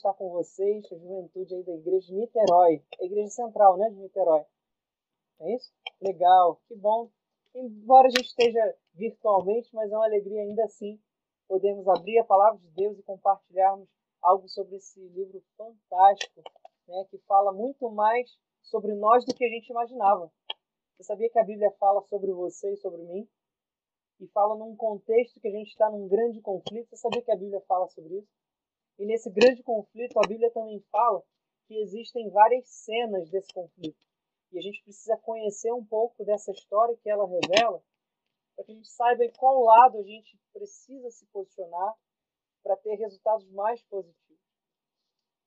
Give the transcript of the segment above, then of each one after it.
Estar com vocês, a juventude aí da Igreja de Niterói. A Igreja Central, né, de Niterói. É isso? Legal, que bom. Embora a gente esteja virtualmente, mas é uma alegria ainda assim podermos abrir a palavra de Deus e compartilharmos algo sobre esse livro fantástico, né, que fala muito mais sobre nós do que a gente imaginava. Você sabia que a Bíblia fala sobre você e sobre mim? E fala num contexto que a gente está num grande conflito. Você sabia que a Bíblia fala sobre isso? E nesse grande conflito, a Bíblia também fala que existem várias cenas desse conflito. E a gente precisa conhecer um pouco dessa história que ela revela, para que a gente saiba em qual lado a gente precisa se posicionar para ter resultados mais positivos.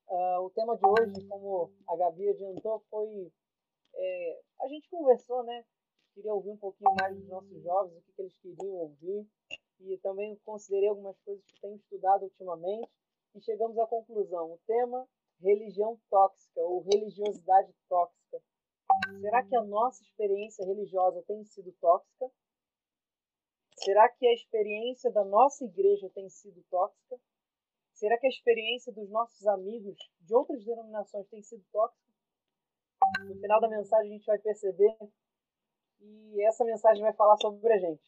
Uh, o tema de hoje, como a Gabi adiantou, foi. É, a gente conversou, né? Queria ouvir um pouquinho mais dos nossos jovens, o que, que eles queriam ouvir. E também considerei algumas coisas que tenho estudado ultimamente. E chegamos à conclusão: o tema religião tóxica ou religiosidade tóxica. Será que a nossa experiência religiosa tem sido tóxica? Será que a experiência da nossa igreja tem sido tóxica? Será que a experiência dos nossos amigos de outras denominações tem sido tóxica? No final da mensagem a gente vai perceber e essa mensagem vai falar sobre a gente.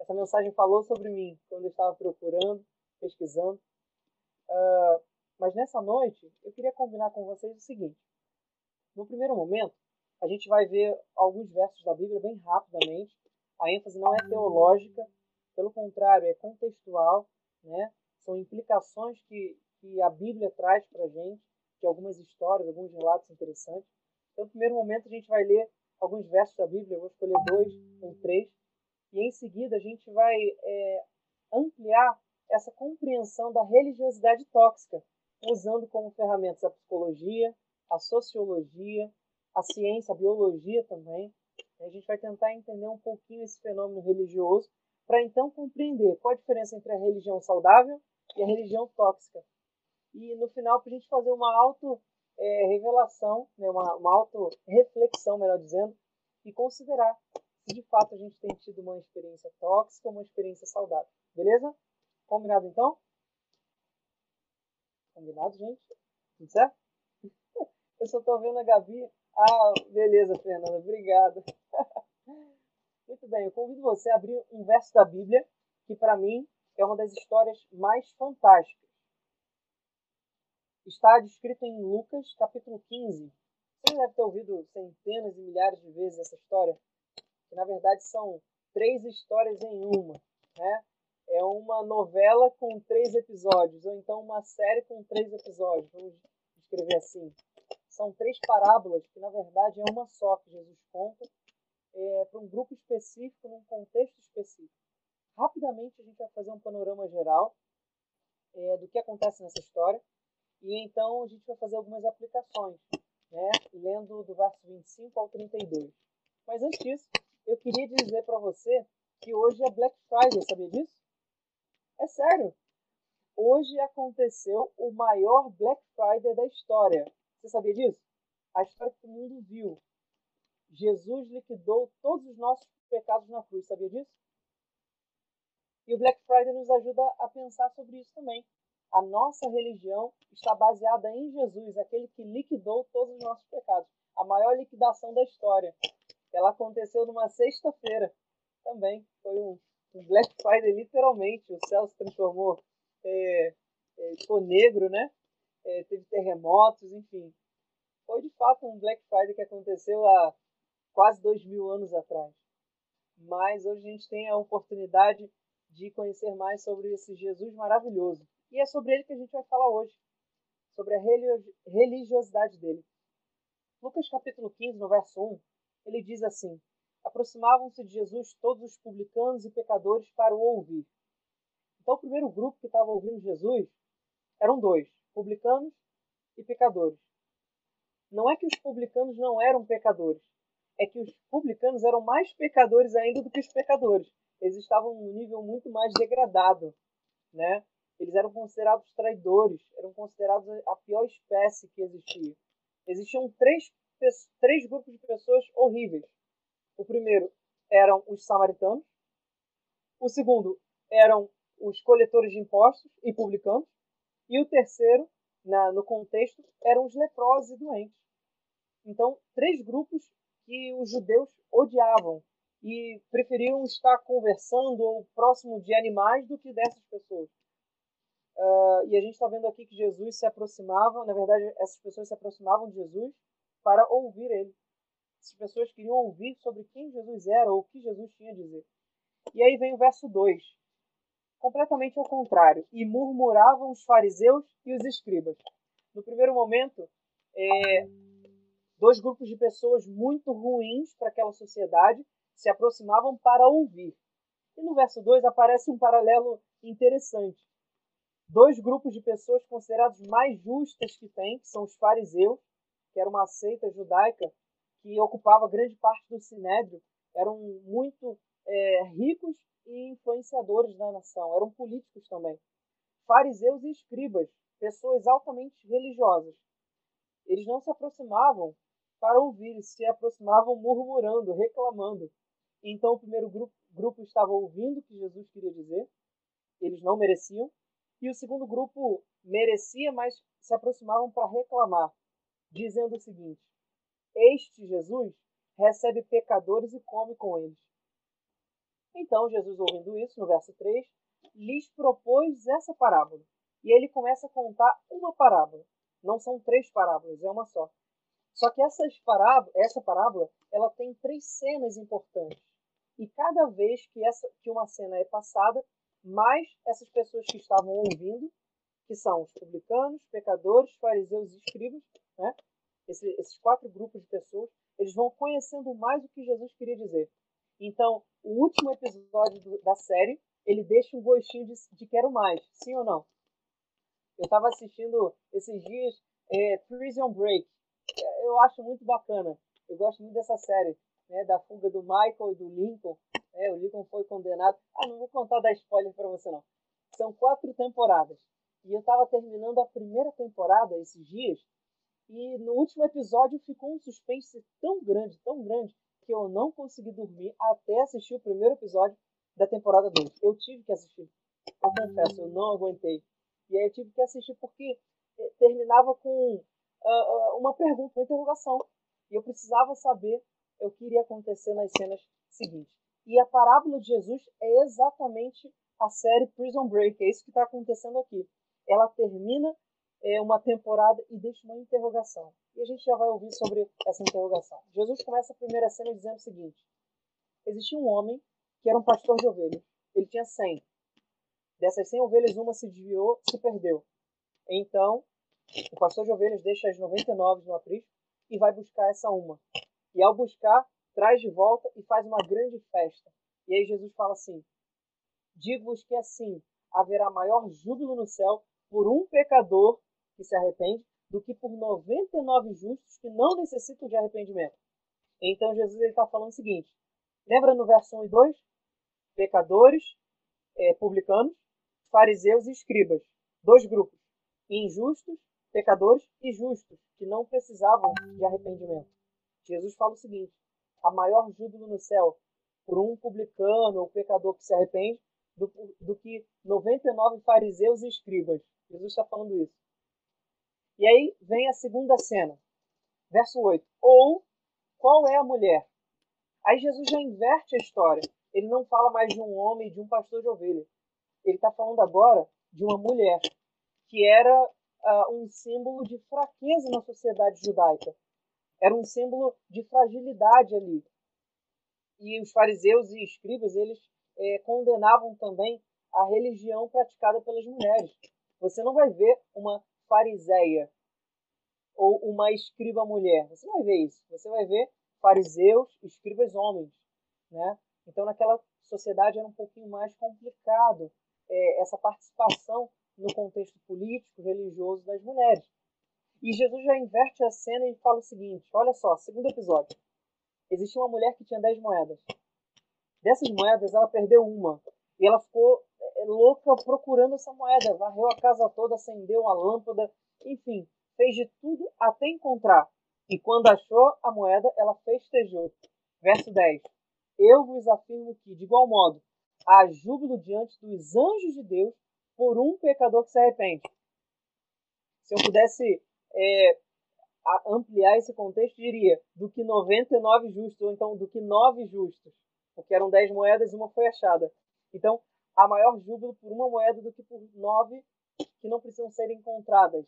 Essa mensagem falou sobre mim quando eu estava procurando, pesquisando. Uh, mas nessa noite eu queria combinar com vocês o seguinte: no primeiro momento, a gente vai ver alguns versos da Bíblia bem rapidamente. A ênfase não é teológica, pelo contrário, é contextual, né? São implicações que, que a Bíblia traz para a gente, de algumas histórias, alguns relatos interessantes. Então, no primeiro momento, a gente vai ler alguns versos da Bíblia, eu vou escolher dois ou três, e em seguida a gente vai é, ampliar essa compreensão da religiosidade tóxica, usando como ferramentas a psicologia, a sociologia, a ciência, a biologia também. A gente vai tentar entender um pouquinho esse fenômeno religioso para então compreender qual a diferença entre a religião saudável e a religião tóxica. E no final, para a gente fazer uma auto-revelação, é, né, uma, uma auto-reflexão, melhor dizendo, e considerar se de fato a gente tem tido uma experiência tóxica ou uma experiência saudável. Beleza? Combinado então? Combinado, gente? Tudo certo? Eu só estou vendo a Gabi ah, beleza, Fernanda, obrigado. Muito bem, eu convido você a abrir um verso da Bíblia que, para mim, é uma das histórias mais fantásticas. Está descrito em Lucas, capítulo 15. Você deve ter ouvido centenas e milhares de vezes essa história, que na verdade são três histórias em uma. Né? É uma novela com três episódios, ou então uma série com três episódios, vamos escrever assim são três parábolas que, na verdade, é uma só que Jesus conta é, para um grupo específico, num contexto específico. Rapidamente, a gente vai fazer um panorama geral é, do que acontece nessa história e então a gente vai fazer algumas aplicações, né, lendo do verso 25 ao 32. Mas antes disso, eu queria dizer para você que hoje é Black Friday, sabia disso? É sério! Hoje aconteceu o maior Black Friday da história. Você sabia disso? A história que o mundo viu. Jesus liquidou todos os nossos pecados na cruz. Sabia disso? E o Black Friday nos ajuda a pensar sobre isso também. A nossa religião está baseada em Jesus, aquele que liquidou todos os nossos pecados. A maior liquidação da história. Ela aconteceu numa sexta-feira também. Foi um, um, Black Friday, literalmente. O céu se transformou, é, é, ficou negro, né? é, teve terremotos, enfim. Foi de fato um Black Friday que aconteceu há quase dois mil anos atrás. Mas hoje a gente tem a oportunidade de conhecer mais sobre esse Jesus maravilhoso. E é sobre ele que a gente vai falar hoje, sobre a religiosidade dele. Lucas capítulo 15, no verso 1, ele diz assim: aproximavam-se de Jesus todos os publicanos e pecadores para o ouvir. Então, o primeiro grupo que estava ouvindo Jesus eram dois: publicanos e pecadores. Não é que os publicanos não eram pecadores, é que os publicanos eram mais pecadores ainda do que os pecadores. Eles estavam num nível muito mais degradado, né? Eles eram considerados traidores, eram considerados a pior espécie que existia. Existiam três, três grupos de pessoas horríveis. O primeiro eram os samaritanos. O segundo eram os coletores de impostos e publicanos. E o terceiro, na, no contexto, eram os leprosos e doentes. Então, três grupos que os judeus odiavam e preferiam estar conversando ou próximo de animais do que dessas pessoas. Uh, e a gente está vendo aqui que Jesus se aproximava, na verdade, essas pessoas se aproximavam de Jesus para ouvir ele. Essas pessoas queriam ouvir sobre quem Jesus era ou o que Jesus tinha a dizer. E aí vem o verso 2, completamente ao contrário. E murmuravam os fariseus e os escribas. No primeiro momento, é, dois grupos de pessoas muito ruins para aquela sociedade se aproximavam para ouvir. E no verso 2 aparece um paralelo interessante. Dois grupos de pessoas considerados mais justas que tem, que são os fariseus, que era uma seita judaica que ocupava grande parte do sinédrio, eram muito é, ricos e influenciadores da nação, eram políticos também. Fariseus e escribas, pessoas altamente religiosas. Eles não se aproximavam para ouvir, se aproximavam murmurando, reclamando. Então o primeiro grupo, grupo estava ouvindo o que Jesus queria dizer, eles não mereciam, e o segundo grupo merecia, mas se aproximavam para reclamar, dizendo o seguinte: Este Jesus recebe pecadores e come com eles. Então Jesus, ouvindo isso, no verso 3, lhes propôs essa parábola. E ele começa a contar uma parábola. Não são três parábolas, é uma só. Só que essas parábola, essa parábola ela tem três cenas importantes. E cada vez que, essa, que uma cena é passada, mais essas pessoas que estavam ouvindo, que são os publicanos, pecadores, fariseus e escribas, né? Esse, esses quatro grupos de pessoas, eles vão conhecendo mais o que Jesus queria dizer. Então, o último episódio do, da série, ele deixa um gostinho de, de quero mais, sim ou não? Eu estava assistindo esses dias é, Prison Break, eu acho muito bacana. Eu gosto muito dessa série, né, da fuga do Michael e do Lincoln. É, o Lincoln foi condenado. Ah, não vou contar da spoiler para você não. São quatro temporadas. E eu estava terminando a primeira temporada esses dias. E no último episódio ficou um suspense tão grande, tão grande, que eu não consegui dormir até assistir o primeiro episódio da temporada 2. Eu tive que assistir. Eu confesso, eu não aguentei. E aí eu tive que assistir porque eh, terminava com uh, uma pergunta, uma interrogação. E eu precisava saber o que iria acontecer nas cenas seguintes. E a parábola de Jesus é exatamente a série Prison Break. É isso que está acontecendo aqui. Ela termina é, uma temporada e deixa uma interrogação. E a gente já vai ouvir sobre essa interrogação. Jesus começa a primeira cena dizendo o seguinte: Existia um homem que era um pastor de ovelhas. Ele tinha 100. Dessas 100 ovelhas, uma se desviou, se perdeu. Então, o pastor de ovelhas deixa as 99 no aprisco e vai buscar essa uma. E ao buscar, traz de volta e faz uma grande festa. E aí Jesus fala assim: Digo-vos que assim haverá maior júbilo no céu por um pecador que se arrepende do que por 99 justos que não necessitam de arrependimento. Então Jesus está falando o seguinte: lembra no verso 1 e 2? Pecadores, é, publicanos, fariseus e escribas. Dois grupos: injustos pecadores e justos, que não precisavam de arrependimento. Jesus fala o seguinte: há maior júbilo no céu por um publicano ou pecador que se arrepende do, do que 99 fariseus e escribas. Jesus está falando isso. E aí vem a segunda cena, verso 8. Ou qual é a mulher? Aí Jesus já inverte a história. Ele não fala mais de um homem de um pastor de ovelha. Ele está falando agora de uma mulher que era uh, um símbolo de fraqueza na sociedade judaica. Era um símbolo de fragilidade ali. E os fariseus e escribas, eles é, condenavam também a religião praticada pelas mulheres. Você não vai ver uma fariseia ou uma escriba mulher. Você vai ver isso. Você vai ver fariseus, escribas homens. né? Então, naquela sociedade era um pouquinho mais complicado é, essa participação no contexto político, religioso das mulheres. E Jesus já inverte a cena e fala o seguinte: olha só, segundo episódio. Existia uma mulher que tinha 10 moedas. Dessas moedas, ela perdeu uma. E ela ficou é, louca procurando essa moeda. Varreu a casa toda, acendeu a lâmpada, enfim, fez de tudo até encontrar. E quando achou a moeda, ela festejou. Verso 10. Eu vos afirmo que, de igual modo, há júbilo diante dos anjos de Deus por um pecador que se arrepende. Se eu pudesse é, ampliar esse contexto, diria do que 99 justos, ou então do que 9 justos, porque eram 10 moedas e uma foi achada. Então, há maior júbilo por uma moeda do que por nove que não precisam ser encontradas.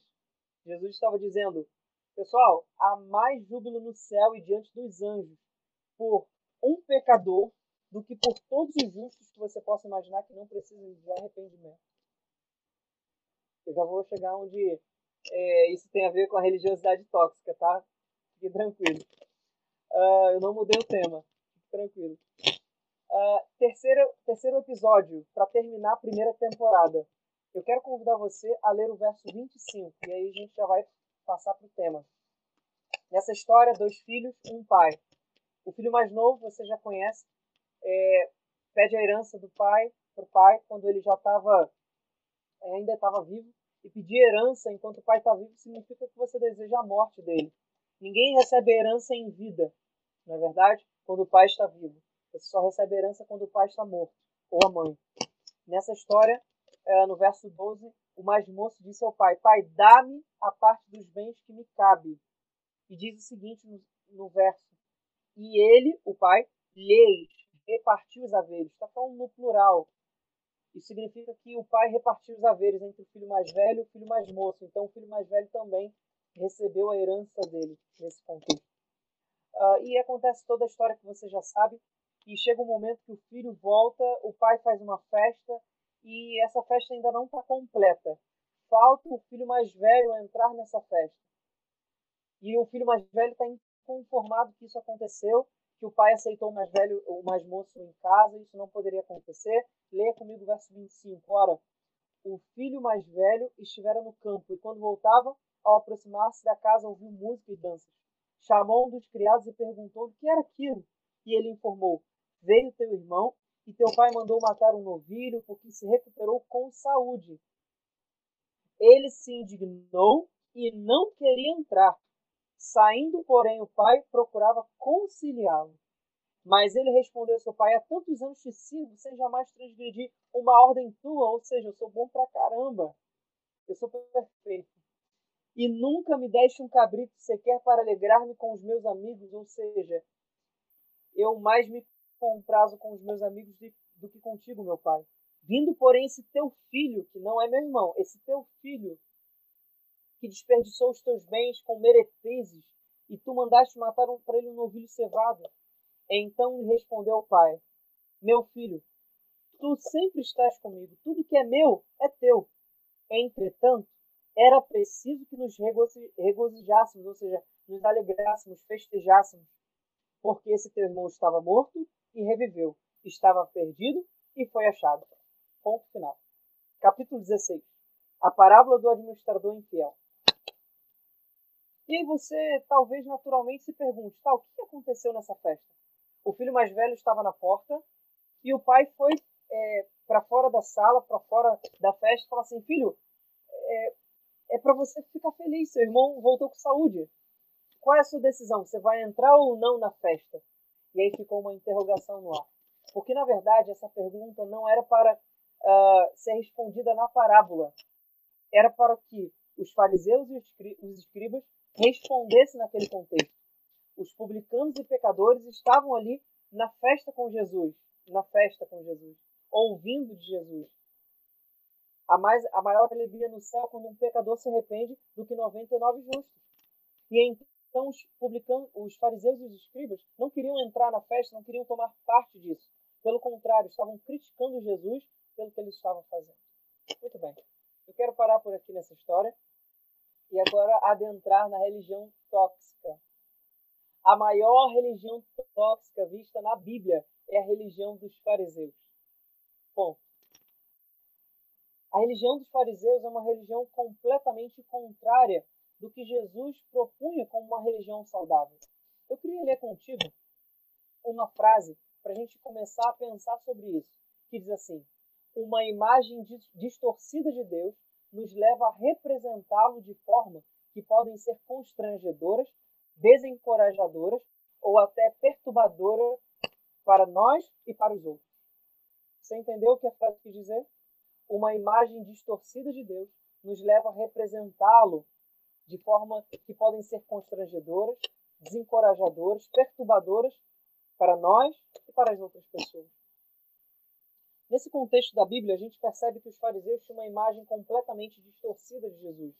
Jesus estava dizendo, pessoal, há mais júbilo no céu e diante dos anjos por um pecador do que por todos os justos que você possa imaginar que não precisam de arrependimento. Eu já vou chegar onde é, isso tem a ver com a religiosidade tóxica, tá? Fique tranquilo. Uh, eu não mudei o tema. Fique tranquilo. Uh, terceiro, terceiro episódio, para terminar a primeira temporada. Eu quero convidar você a ler o verso 25, e aí a gente já vai passar para o tema. Nessa história, dois filhos, um pai. O filho mais novo, você já conhece, é, pede a herança do pai para o pai quando ele já estava, ainda estava vivo. E pedir herança enquanto o pai está vivo significa que você deseja a morte dele. Ninguém recebe herança em vida, não é verdade? Quando o pai está vivo. Você só recebe herança quando o pai está morto, ou a mãe. Nessa história, é, no verso 12, o mais moço disse ao pai: Pai, dá-me a parte dos bens que me cabe. E diz o seguinte no, verso: E ele, o pai, lhes repartiu os haveres. Está falando no plural. Isso significa que o pai repartiu os haveres entre o filho mais velho e o filho mais moço. Então, o filho mais velho também recebeu a herança dele nesse contexto. Uh, e acontece toda a história que você já sabe. E chega um momento que o filho volta, o pai faz uma festa e essa festa ainda não está completa. Falta o filho mais velho entrar nessa festa. E o filho mais velho está inconformado que isso aconteceu que o pai aceitou o mais velho, o mais moço em casa, isso não poderia acontecer. Leia comigo o verso 25. Ora, o filho mais velho estivera no campo e quando voltava, ao aproximar-se da casa, ouviu música e danças. Chamou um dos criados e perguntou o que era aquilo. E ele informou: Veio teu irmão e teu pai mandou matar um novilho porque se recuperou com saúde. Ele se indignou e não queria entrar. Saindo, porém, o pai procurava conciliá-lo. Mas ele respondeu seu pai: Há tantos anos te sirvo sem jamais transgredir uma ordem tua, ou seja, eu sou bom pra caramba. Eu sou perfeito. E nunca me deste um cabrito sequer para alegrar-me com os meus amigos, ou seja, eu mais me comprazo com os meus amigos do que contigo, meu pai. Vindo, porém, esse teu filho, que não é meu irmão, esse teu filho, que desperdiçou os teus bens com meretrizes, e tu mandaste matar um, para ele um novilho cevado. Então lhe respondeu o pai: Meu filho, tu sempre estás comigo, tudo que é meu é teu. Entretanto, era preciso que nos regozijássemos, ou seja, nos alegrássemos, festejássemos, porque esse teu irmão estava morto e reviveu, estava perdido e foi achado. Ponto final. Capítulo 16. A parábola do administrador infiel. E aí você talvez naturalmente se pergunte, tá, o que aconteceu nessa festa? O filho mais velho estava na porta e o pai foi é, para fora da sala, para fora da festa, e falou assim, filho, é, é para você ficar feliz, seu irmão voltou com saúde. Qual é a sua decisão? Você vai entrar ou não na festa? E aí ficou uma interrogação no ar. Porque, na verdade, essa pergunta não era para uh, ser respondida na parábola. Era para que os fariseus e os escribas respondesse naquele contexto. Os publicanos e pecadores estavam ali na festa com Jesus, na festa com Jesus, ouvindo de Jesus. A, mais, a maior alegria no céu quando um pecador se arrepende do que 99 justos. E então os os fariseus e os escribas não queriam entrar na festa, não queriam tomar parte disso. Pelo contrário, estavam criticando Jesus pelo que eles estavam fazendo. Muito bem. Eu quero parar por aqui nessa história e agora adentrar na religião tóxica. a maior religião tóxica vista na Bíblia é a religião dos fariseus. Ponto. A religião dos fariseus é uma religião completamente contrária do que Jesus propunha como uma religião saudável. Eu queria ler contigo uma frase para a gente começar a pensar sobre isso, que diz assim: Uma imagem distorcida de Deus nos leva a representá-lo de forma que podem ser constrangedoras, desencorajadoras ou até perturbadoras para nós e para os outros. Você entendeu o que a frase quis dizer? Uma imagem distorcida de Deus nos leva a representá-lo de forma que podem ser constrangedoras, desencorajadoras, perturbadoras para nós e para as outras pessoas. Nesse contexto da Bíblia, a gente percebe que os fariseus tinham uma imagem completamente distorcida de Jesus.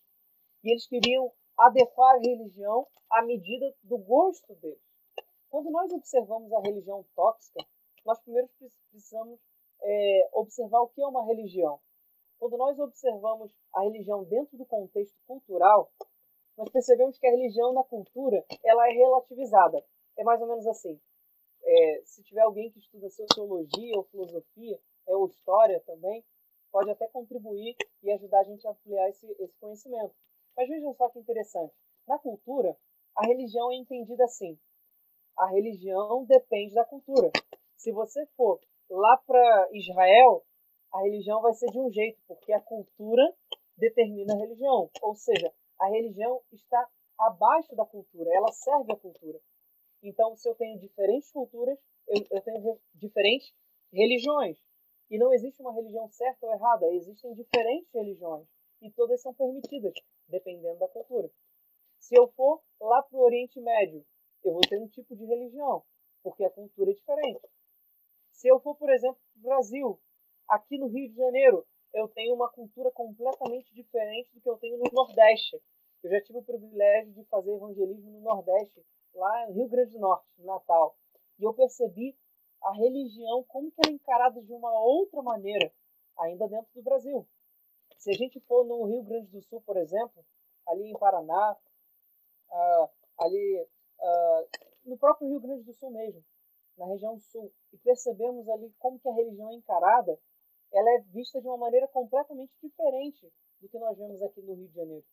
E eles queriam adequar a religião à medida do gosto deles. Quando nós observamos a religião tóxica, nós primeiro precisamos é, observar o que é uma religião. Quando nós observamos a religião dentro do contexto cultural, nós percebemos que a religião na cultura ela é relativizada. É mais ou menos assim. É, se tiver alguém que estuda sociologia ou filosofia, é, ou história também, pode até contribuir e ajudar a gente a ampliar esse, esse conhecimento. Mas vejam só que interessante. Na cultura, a religião é entendida assim. A religião depende da cultura. Se você for lá para Israel, a religião vai ser de um jeito, porque a cultura determina a religião. Ou seja, a religião está abaixo da cultura, ela serve à cultura. Então, se eu tenho diferentes culturas, eu, eu tenho diferentes religiões. E não existe uma religião certa ou errada, existem diferentes religiões. E todas são permitidas, dependendo da cultura. Se eu for lá para o Oriente Médio, eu vou ter um tipo de religião, porque a cultura é diferente. Se eu for, por exemplo, para o Brasil, aqui no Rio de Janeiro, eu tenho uma cultura completamente diferente do que eu tenho no Nordeste. Eu já tive o privilégio de fazer evangelismo no Nordeste, lá no Rio Grande do Norte, no Natal. E eu percebi a religião como que é encarada de uma outra maneira, ainda dentro do Brasil. Se a gente for no Rio Grande do Sul, por exemplo, ali em Paraná, uh, ali uh, no próprio Rio Grande do Sul mesmo, na região sul, e percebemos ali como que a religião é encarada, ela é vista de uma maneira completamente diferente do que nós vemos aqui no Rio de Janeiro.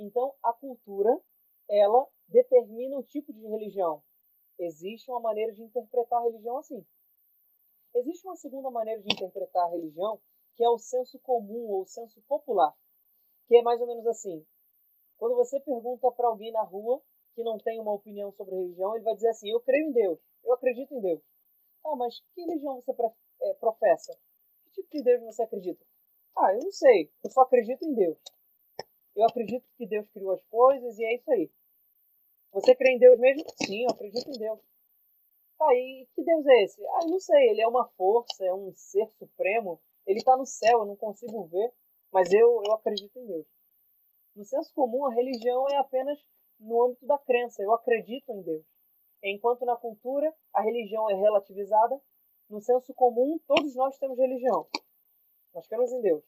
Então, a cultura, ela determina o tipo de religião. Existe uma maneira de interpretar a religião assim. Existe uma segunda maneira de interpretar a religião, que é o senso comum ou o senso popular, que é mais ou menos assim. Quando você pergunta para alguém na rua que não tem uma opinião sobre religião, ele vai dizer assim: Eu creio em Deus, eu acredito em Deus. Ah, mas que religião você é, professa? Que tipo de Deus você acredita? Ah, eu não sei, eu só acredito em Deus. Eu acredito que Deus criou as coisas e é isso aí. Você crê em Deus mesmo? Sim, eu acredito em Deus. Tá, e que Deus é esse? Ah, não sei, ele é uma força, é um ser supremo. Ele está no céu, eu não consigo ver, mas eu, eu acredito em Deus. No senso comum, a religião é apenas no âmbito da crença. Eu acredito em Deus. Enquanto na cultura a religião é relativizada, no senso comum todos nós temos religião. Nós cremos em Deus.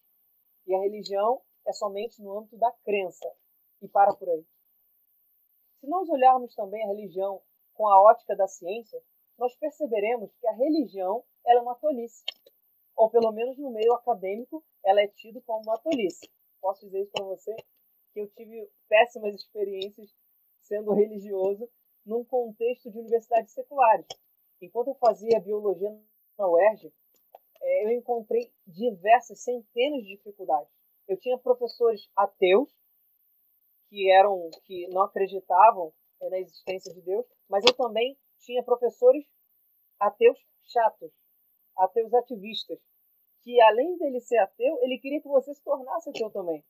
E a religião é somente no âmbito da crença. E para por aí. Se nós olharmos também a religião com a ótica da ciência, nós perceberemos que a religião é uma tolice. Ou pelo menos no meio acadêmico, ela é tida como uma tolice. Posso dizer isso para você que eu tive péssimas experiências sendo religioso num contexto de universidades seculares. Enquanto eu fazia biologia na UERJ, é, eu encontrei diversas, centenas de dificuldades. Eu tinha professores ateus que eram que não acreditavam é, na existência de Deus, mas eu também tinha professores ateus chatos, ateus ativistas, que além dele ser ateu, ele queria que você se tornasse ateu também.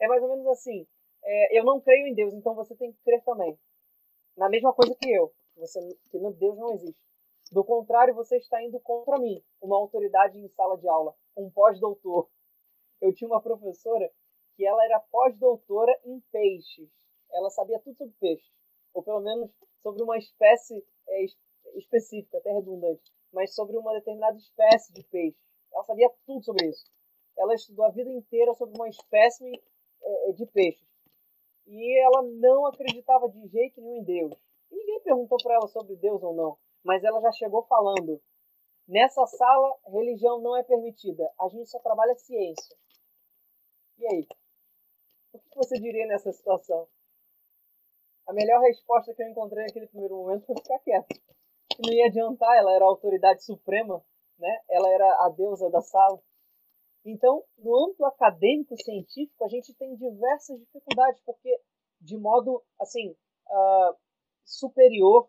É mais ou menos assim: é, eu não creio em Deus, então você tem que crer também na mesma coisa que eu, você, que Deus não existe. Do contrário, você está indo contra mim, uma autoridade em sala de aula, um pós-doutor. Eu tinha uma professora que ela era pós-doutora em peixes. Ela sabia tudo sobre peixes, ou pelo menos sobre uma espécie é, específica, até redundante, mas sobre uma determinada espécie de peixe. Ela sabia tudo sobre isso. Ela estudou a vida inteira sobre uma espécie é, de peixes. E ela não acreditava de jeito nenhum em Deus. E ninguém perguntou para ela sobre Deus ou não, mas ela já chegou falando: nessa sala, religião não é permitida, a gente só trabalha ciência. E aí? O que você diria nessa situação? A melhor resposta que eu encontrei naquele primeiro momento foi ficar quieto. Não ia adiantar, ela era a autoridade suprema, né? ela era a deusa da sala. Então, no âmbito acadêmico científico, a gente tem diversas dificuldades, porque de modo assim uh, superior,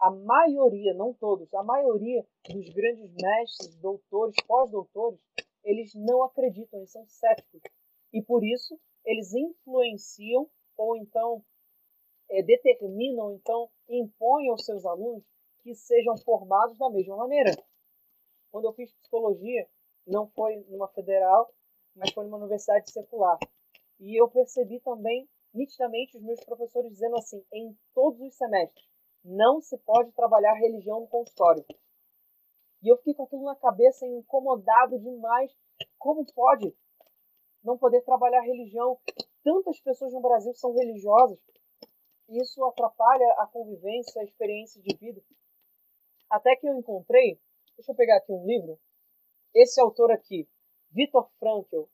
a maioria, não todos, a maioria dos grandes mestres, doutores, pós-doutores, eles não acreditam, eles são céticos. E por isso, eles influenciam ou então é, determinam, então impõem aos seus alunos que sejam formados da mesma maneira. Quando eu fiz psicologia, não foi numa federal, mas foi numa universidade secular. E eu percebi também nitidamente os meus professores dizendo assim, em todos os semestres, não se pode trabalhar religião no consultório. E eu fiquei com aquilo na cabeça, incomodado demais. Como pode não poder trabalhar religião? Tantas pessoas no Brasil são religiosas. Isso atrapalha a convivência, a experiência de vida. Até que eu encontrei, deixa eu pegar aqui um livro, esse autor aqui, Viktor Frankl,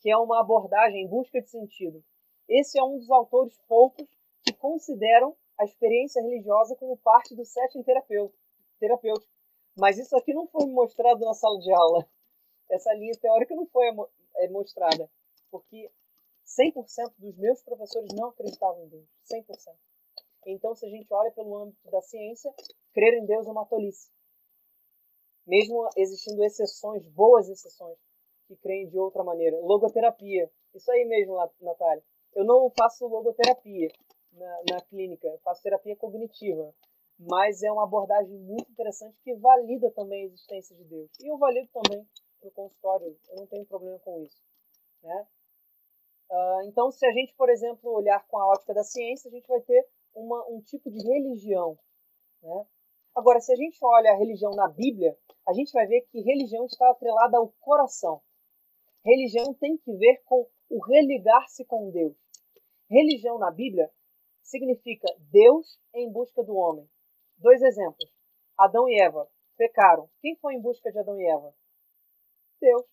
que é uma abordagem em busca de sentido. Esse é um dos autores poucos que consideram a experiência religiosa como parte do setting terapêutico. Mas isso aqui não foi mostrado na sala de aula. Essa linha teórica não foi é, mostrada. Porque 100% dos meus professores não acreditavam em Deus. 100%. Então, se a gente olha pelo âmbito da ciência, crer em Deus é uma tolice. Mesmo existindo exceções, boas exceções, que creem de outra maneira. Logoterapia. Isso aí mesmo, Natália. Eu não faço logoterapia na, na clínica, eu faço terapia cognitiva. Mas é uma abordagem muito interessante que valida também a existência de Deus. E eu valido também no consultório, eu não tenho problema com isso. Né? Uh, então, se a gente, por exemplo, olhar com a ótica da ciência, a gente vai ter uma, um tipo de religião. Né? Agora, se a gente olha a religião na Bíblia, a gente vai ver que religião está atrelada ao coração. Religião tem que ver com o religar-se com Deus. Religião na Bíblia significa Deus em busca do homem. Dois exemplos. Adão e Eva pecaram. Quem foi em busca de Adão e Eva? Deus.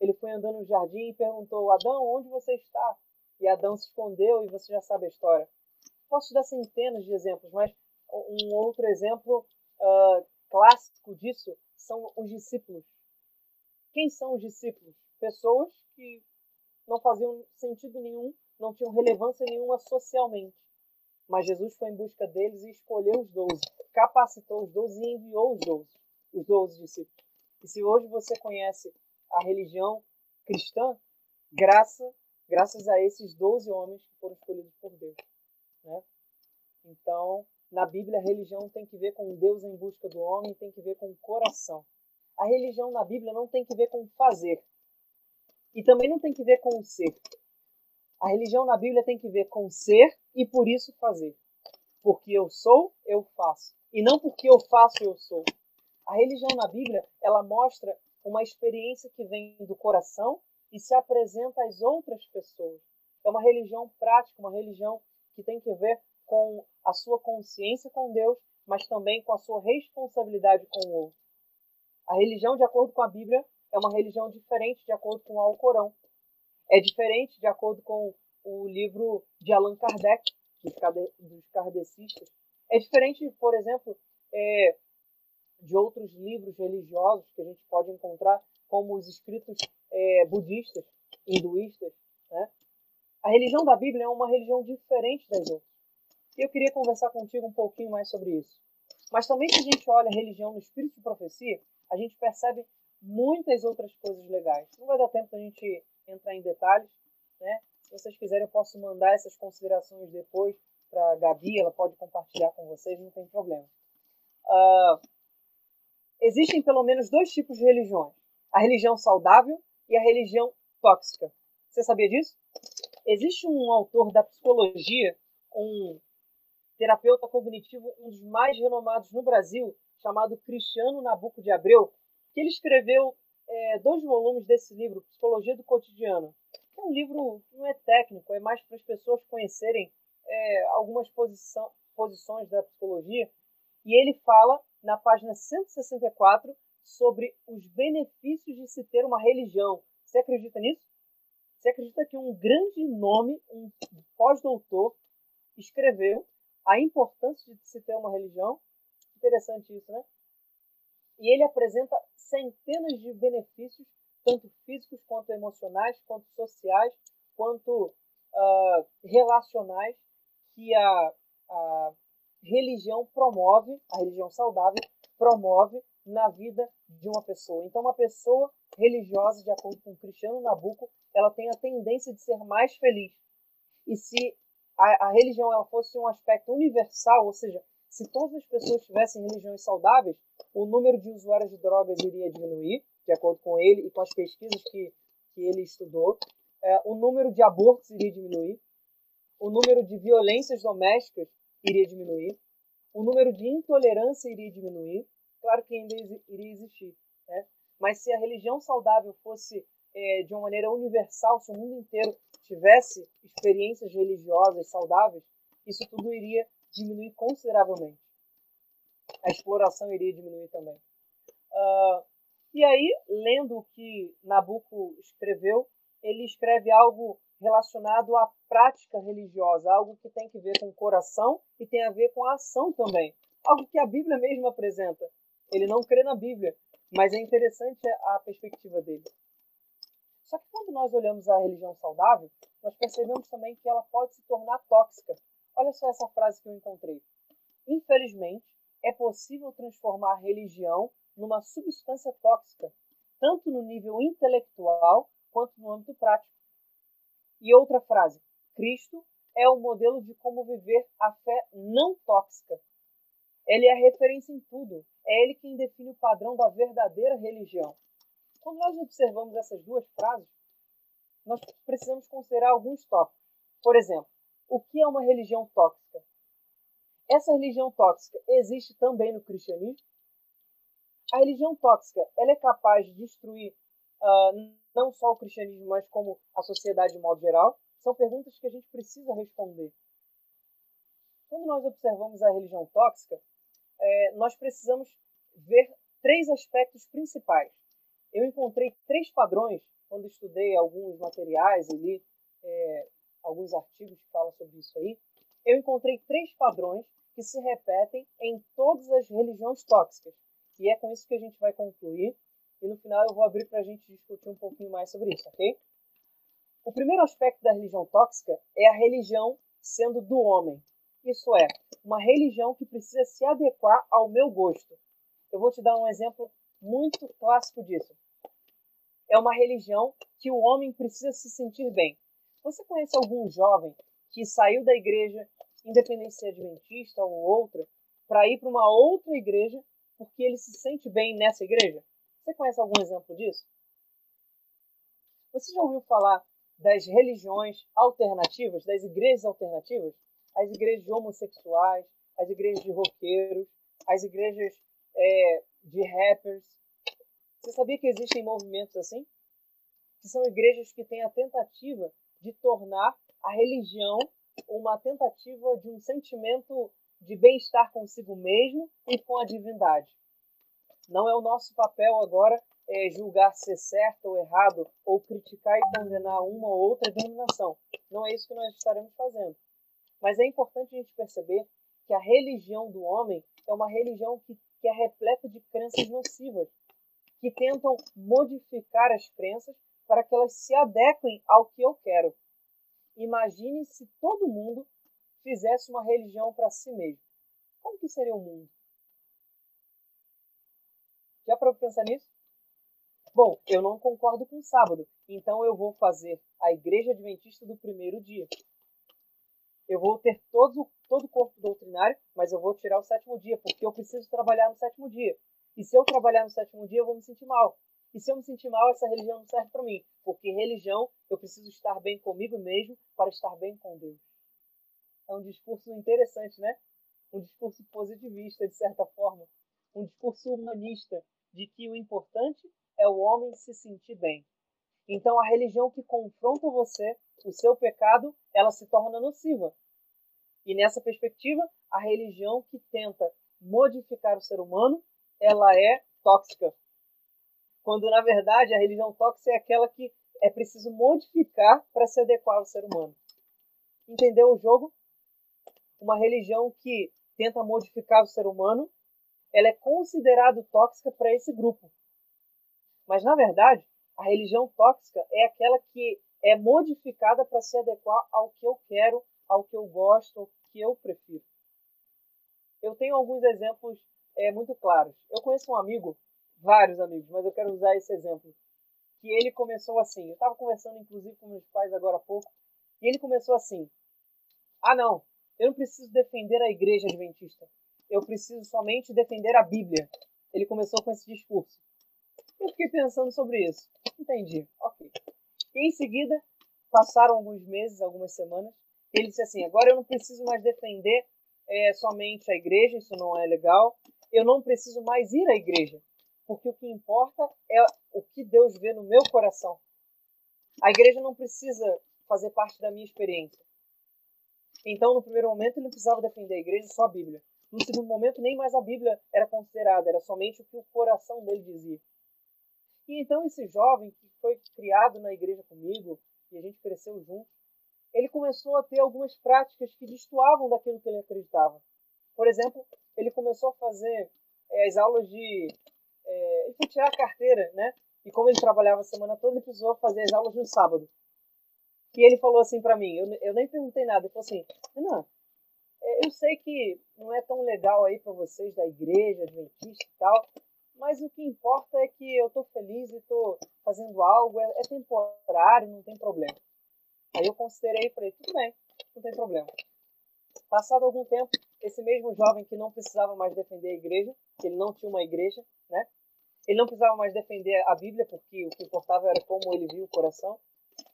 Ele foi andando no jardim e perguntou: Adão, onde você está? E Adão se escondeu e você já sabe a história. Posso dar centenas de exemplos, mas um outro exemplo uh, clássico disso são os discípulos. Quem são os discípulos? Pessoas que não faziam sentido nenhum não tinham relevância nenhuma socialmente. Mas Jesus foi em busca deles e escolheu os doze, capacitou os doze e enviou os doze, os doze discípulos. E se hoje você conhece a religião cristã, graça, graças a esses doze homens que foram escolhidos por Deus. Né? Então, na Bíblia, a religião tem que ver com Deus em busca do homem, tem que ver com o coração. A religião na Bíblia não tem que ver com fazer. E também não tem que ver com o ser. A religião na Bíblia tem que ver com ser e por isso fazer. Porque eu sou, eu faço. E não porque eu faço, eu sou. A religião na Bíblia, ela mostra uma experiência que vem do coração e se apresenta às outras pessoas. É uma religião prática, uma religião que tem que ver com a sua consciência com Deus, mas também com a sua responsabilidade com o outro. A religião, de acordo com a Bíblia, é uma religião diferente de acordo com o Alcorão é diferente de acordo com o livro de Allan Kardec, dos kardecistas. É diferente, por exemplo, é, de outros livros religiosos que a gente pode encontrar, como os escritos é, budistas, hinduístas. Né? A religião da Bíblia é uma religião diferente das outras. E eu queria conversar contigo um pouquinho mais sobre isso. Mas também, se a gente olha a religião no espírito de profecia, a gente percebe muitas outras coisas legais. Não vai dar tempo da gente entrar em detalhes, né? Se vocês quiserem, eu posso mandar essas considerações depois para a Gabi, ela pode compartilhar com vocês, não tem problema. Uh, existem pelo menos dois tipos de religiões: a religião saudável e a religião tóxica. Você sabia disso? Existe um autor da psicologia, um terapeuta cognitivo, um dos mais renomados no Brasil, chamado Cristiano Nabuco de Abreu, que ele escreveu é, dois volumes desse livro, Psicologia do Cotidiano. É um livro que não é técnico, é mais para as pessoas conhecerem é, algumas posição, posições da psicologia, e ele fala na página 164 sobre os benefícios de se ter uma religião. Você acredita nisso? Você acredita que um grande nome, um pós-doutor, escreveu a importância de se ter uma religião? Interessante isso, né? E ele apresenta centenas de benefícios, tanto físicos quanto emocionais, quanto sociais, quanto uh, relacionais, que a, a religião promove, a religião saudável promove na vida de uma pessoa. Então, uma pessoa religiosa, de acordo com Cristiano Nabuco, ela tem a tendência de ser mais feliz. E se a, a religião ela fosse um aspecto universal, ou seja, se todas as pessoas tivessem religiões saudáveis, o número de usuários de drogas iria diminuir, de acordo com ele e com as pesquisas que, que ele estudou. É, o número de abortos iria diminuir. O número de violências domésticas iria diminuir. O número de intolerância iria diminuir. Claro que ainda iria existir. Né? Mas se a religião saudável fosse é, de uma maneira universal, se o mundo inteiro tivesse experiências religiosas saudáveis, isso tudo iria diminuir consideravelmente. A exploração iria diminuir também. Uh, e aí, lendo o que Nabucco escreveu, ele escreve algo relacionado à prática religiosa, algo que tem que ver com o coração e tem a ver com a ação também. Algo que a Bíblia mesmo apresenta. Ele não crê na Bíblia, mas é interessante a perspectiva dele. Só que quando nós olhamos a religião saudável, nós percebemos também que ela pode se tornar tóxica. Olha só essa frase que eu encontrei. Infelizmente, é possível transformar a religião numa substância tóxica, tanto no nível intelectual quanto no âmbito prático. E outra frase: Cristo é o modelo de como viver a fé não tóxica. Ele é a referência em tudo. É ele quem define o padrão da verdadeira religião. Quando nós observamos essas duas frases, nós precisamos considerar alguns tópicos. Por exemplo, o que é uma religião tóxica? Essa religião tóxica existe também no cristianismo? A religião tóxica ela é capaz de destruir uh, não só o cristianismo, mas como a sociedade de modo geral? São perguntas que a gente precisa responder. Quando nós observamos a religião tóxica, é, nós precisamos ver três aspectos principais eu encontrei três padrões quando estudei alguns materiais e li é, alguns artigos que falam sobre isso aí. Eu encontrei três padrões que se repetem em todas as religiões tóxicas. E é com isso que a gente vai concluir. E no final eu vou abrir para a gente discutir um pouquinho mais sobre isso, ok? O primeiro aspecto da religião tóxica é a religião sendo do homem. Isso é, uma religião que precisa se adequar ao meu gosto. Eu vou te dar um exemplo muito clássico disso é uma religião que o homem precisa se sentir bem. Você conhece algum jovem que saiu da igreja, independente se adventista ou outra, para ir para uma outra igreja porque ele se sente bem nessa igreja? Você conhece algum exemplo disso? Você já ouviu falar das religiões alternativas, das igrejas alternativas? As igrejas homossexuais, as igrejas de roqueiros, as igrejas é, de rappers, você sabia que existem movimentos assim? Que são igrejas que têm a tentativa de tornar a religião uma tentativa de um sentimento de bem-estar consigo mesmo e com a divindade. Não é o nosso papel agora é, julgar se é certo ou errado, ou criticar e condenar uma ou outra denominação. Não é isso que nós estaremos fazendo. Mas é importante a gente perceber que a religião do homem é uma religião que, que é repleta de crenças nocivas, que tentam modificar as crenças para que elas se adequem ao que eu quero. Imagine se todo mundo fizesse uma religião para si mesmo. Como que seria o mundo? Já para pensar nisso? Bom, eu não concordo com o sábado, então eu vou fazer a igreja adventista do primeiro dia. Eu vou ter todo, todo o corpo doutrinário, mas eu vou tirar o sétimo dia, porque eu preciso trabalhar no sétimo dia. E se eu trabalhar no sétimo dia, eu vou me sentir mal. E se eu me sentir mal, essa religião não serve para mim. Porque religião, eu preciso estar bem comigo mesmo para estar bem com Deus. É um discurso interessante, né? Um discurso positivista, de certa forma. Um discurso humanista, de que o importante é o homem se sentir bem. Então, a religião que confronta você, o seu pecado, ela se torna nociva. E nessa perspectiva, a religião que tenta modificar o ser humano, ela é tóxica. Quando na verdade a religião tóxica é aquela que é preciso modificar para se adequar ao ser humano. Entendeu o jogo? Uma religião que tenta modificar o ser humano, ela é considerada tóxica para esse grupo. Mas na verdade, a religião tóxica é aquela que é modificada para se adequar ao que eu quero, ao que eu gosto, ao que eu prefiro. Eu tenho alguns exemplos é, muito claros. Eu conheço um amigo, vários amigos, mas eu quero usar esse exemplo. Que ele começou assim. Eu estava conversando, inclusive, com meus pais agora há pouco. E ele começou assim: Ah, não, eu não preciso defender a igreja adventista. Eu preciso somente defender a Bíblia. Ele começou com esse discurso. Eu fiquei pensando sobre isso. Entendi. Ok. E em seguida, passaram alguns meses, algumas semanas. Ele disse assim: agora eu não preciso mais defender é, somente a igreja, isso não é legal. Eu não preciso mais ir à igreja, porque o que importa é o que Deus vê no meu coração. A igreja não precisa fazer parte da minha experiência. Então, no primeiro momento, ele não precisava defender a igreja, só a Bíblia. No segundo momento, nem mais a Bíblia era considerada, era somente o que o coração dele dizia. E então esse jovem que foi criado na igreja comigo e a gente cresceu junto, ele começou a ter algumas práticas que destoavam daquilo que ele acreditava. Por exemplo, ele começou a fazer é, as aulas de. É, ele foi tirar a carteira, né? E como ele trabalhava a semana toda, ele precisou fazer as aulas no sábado. E ele falou assim para mim, eu, eu nem perguntei nada, ele falou assim, não, eu sei que não é tão legal aí para vocês da igreja, adventista e tal, mas o que importa é que eu estou feliz e estou fazendo algo, é, é, temporário, não tem problema. Aí eu considerei e falei, tudo bem, não tem problema. Passado algum tempo, esse mesmo jovem que não precisava mais defender a igreja, que ele não tinha uma igreja, né? Ele não precisava mais defender a Bíblia, porque o que importava era como ele viu o coração,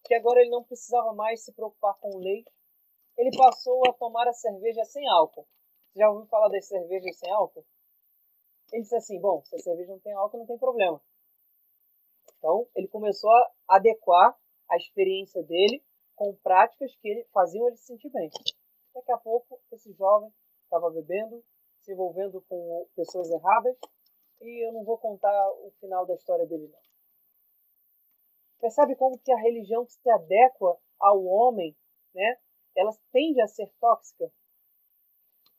que agora ele não precisava mais se preocupar com lei. Ele passou a tomar a cerveja sem álcool. Você já ouviu falar das cervejas sem álcool? Ele disse assim: bom, se a cerveja não tem álcool, não tem problema. Então, ele começou a adequar a experiência dele com práticas que ele, faziam ele se sentir bem. Daqui a pouco, esse jovem estava bebendo, se envolvendo com pessoas erradas, e eu não vou contar o final da história dele, não. Percebe como que a religião se adequa ao homem, né, ela tende a ser tóxica?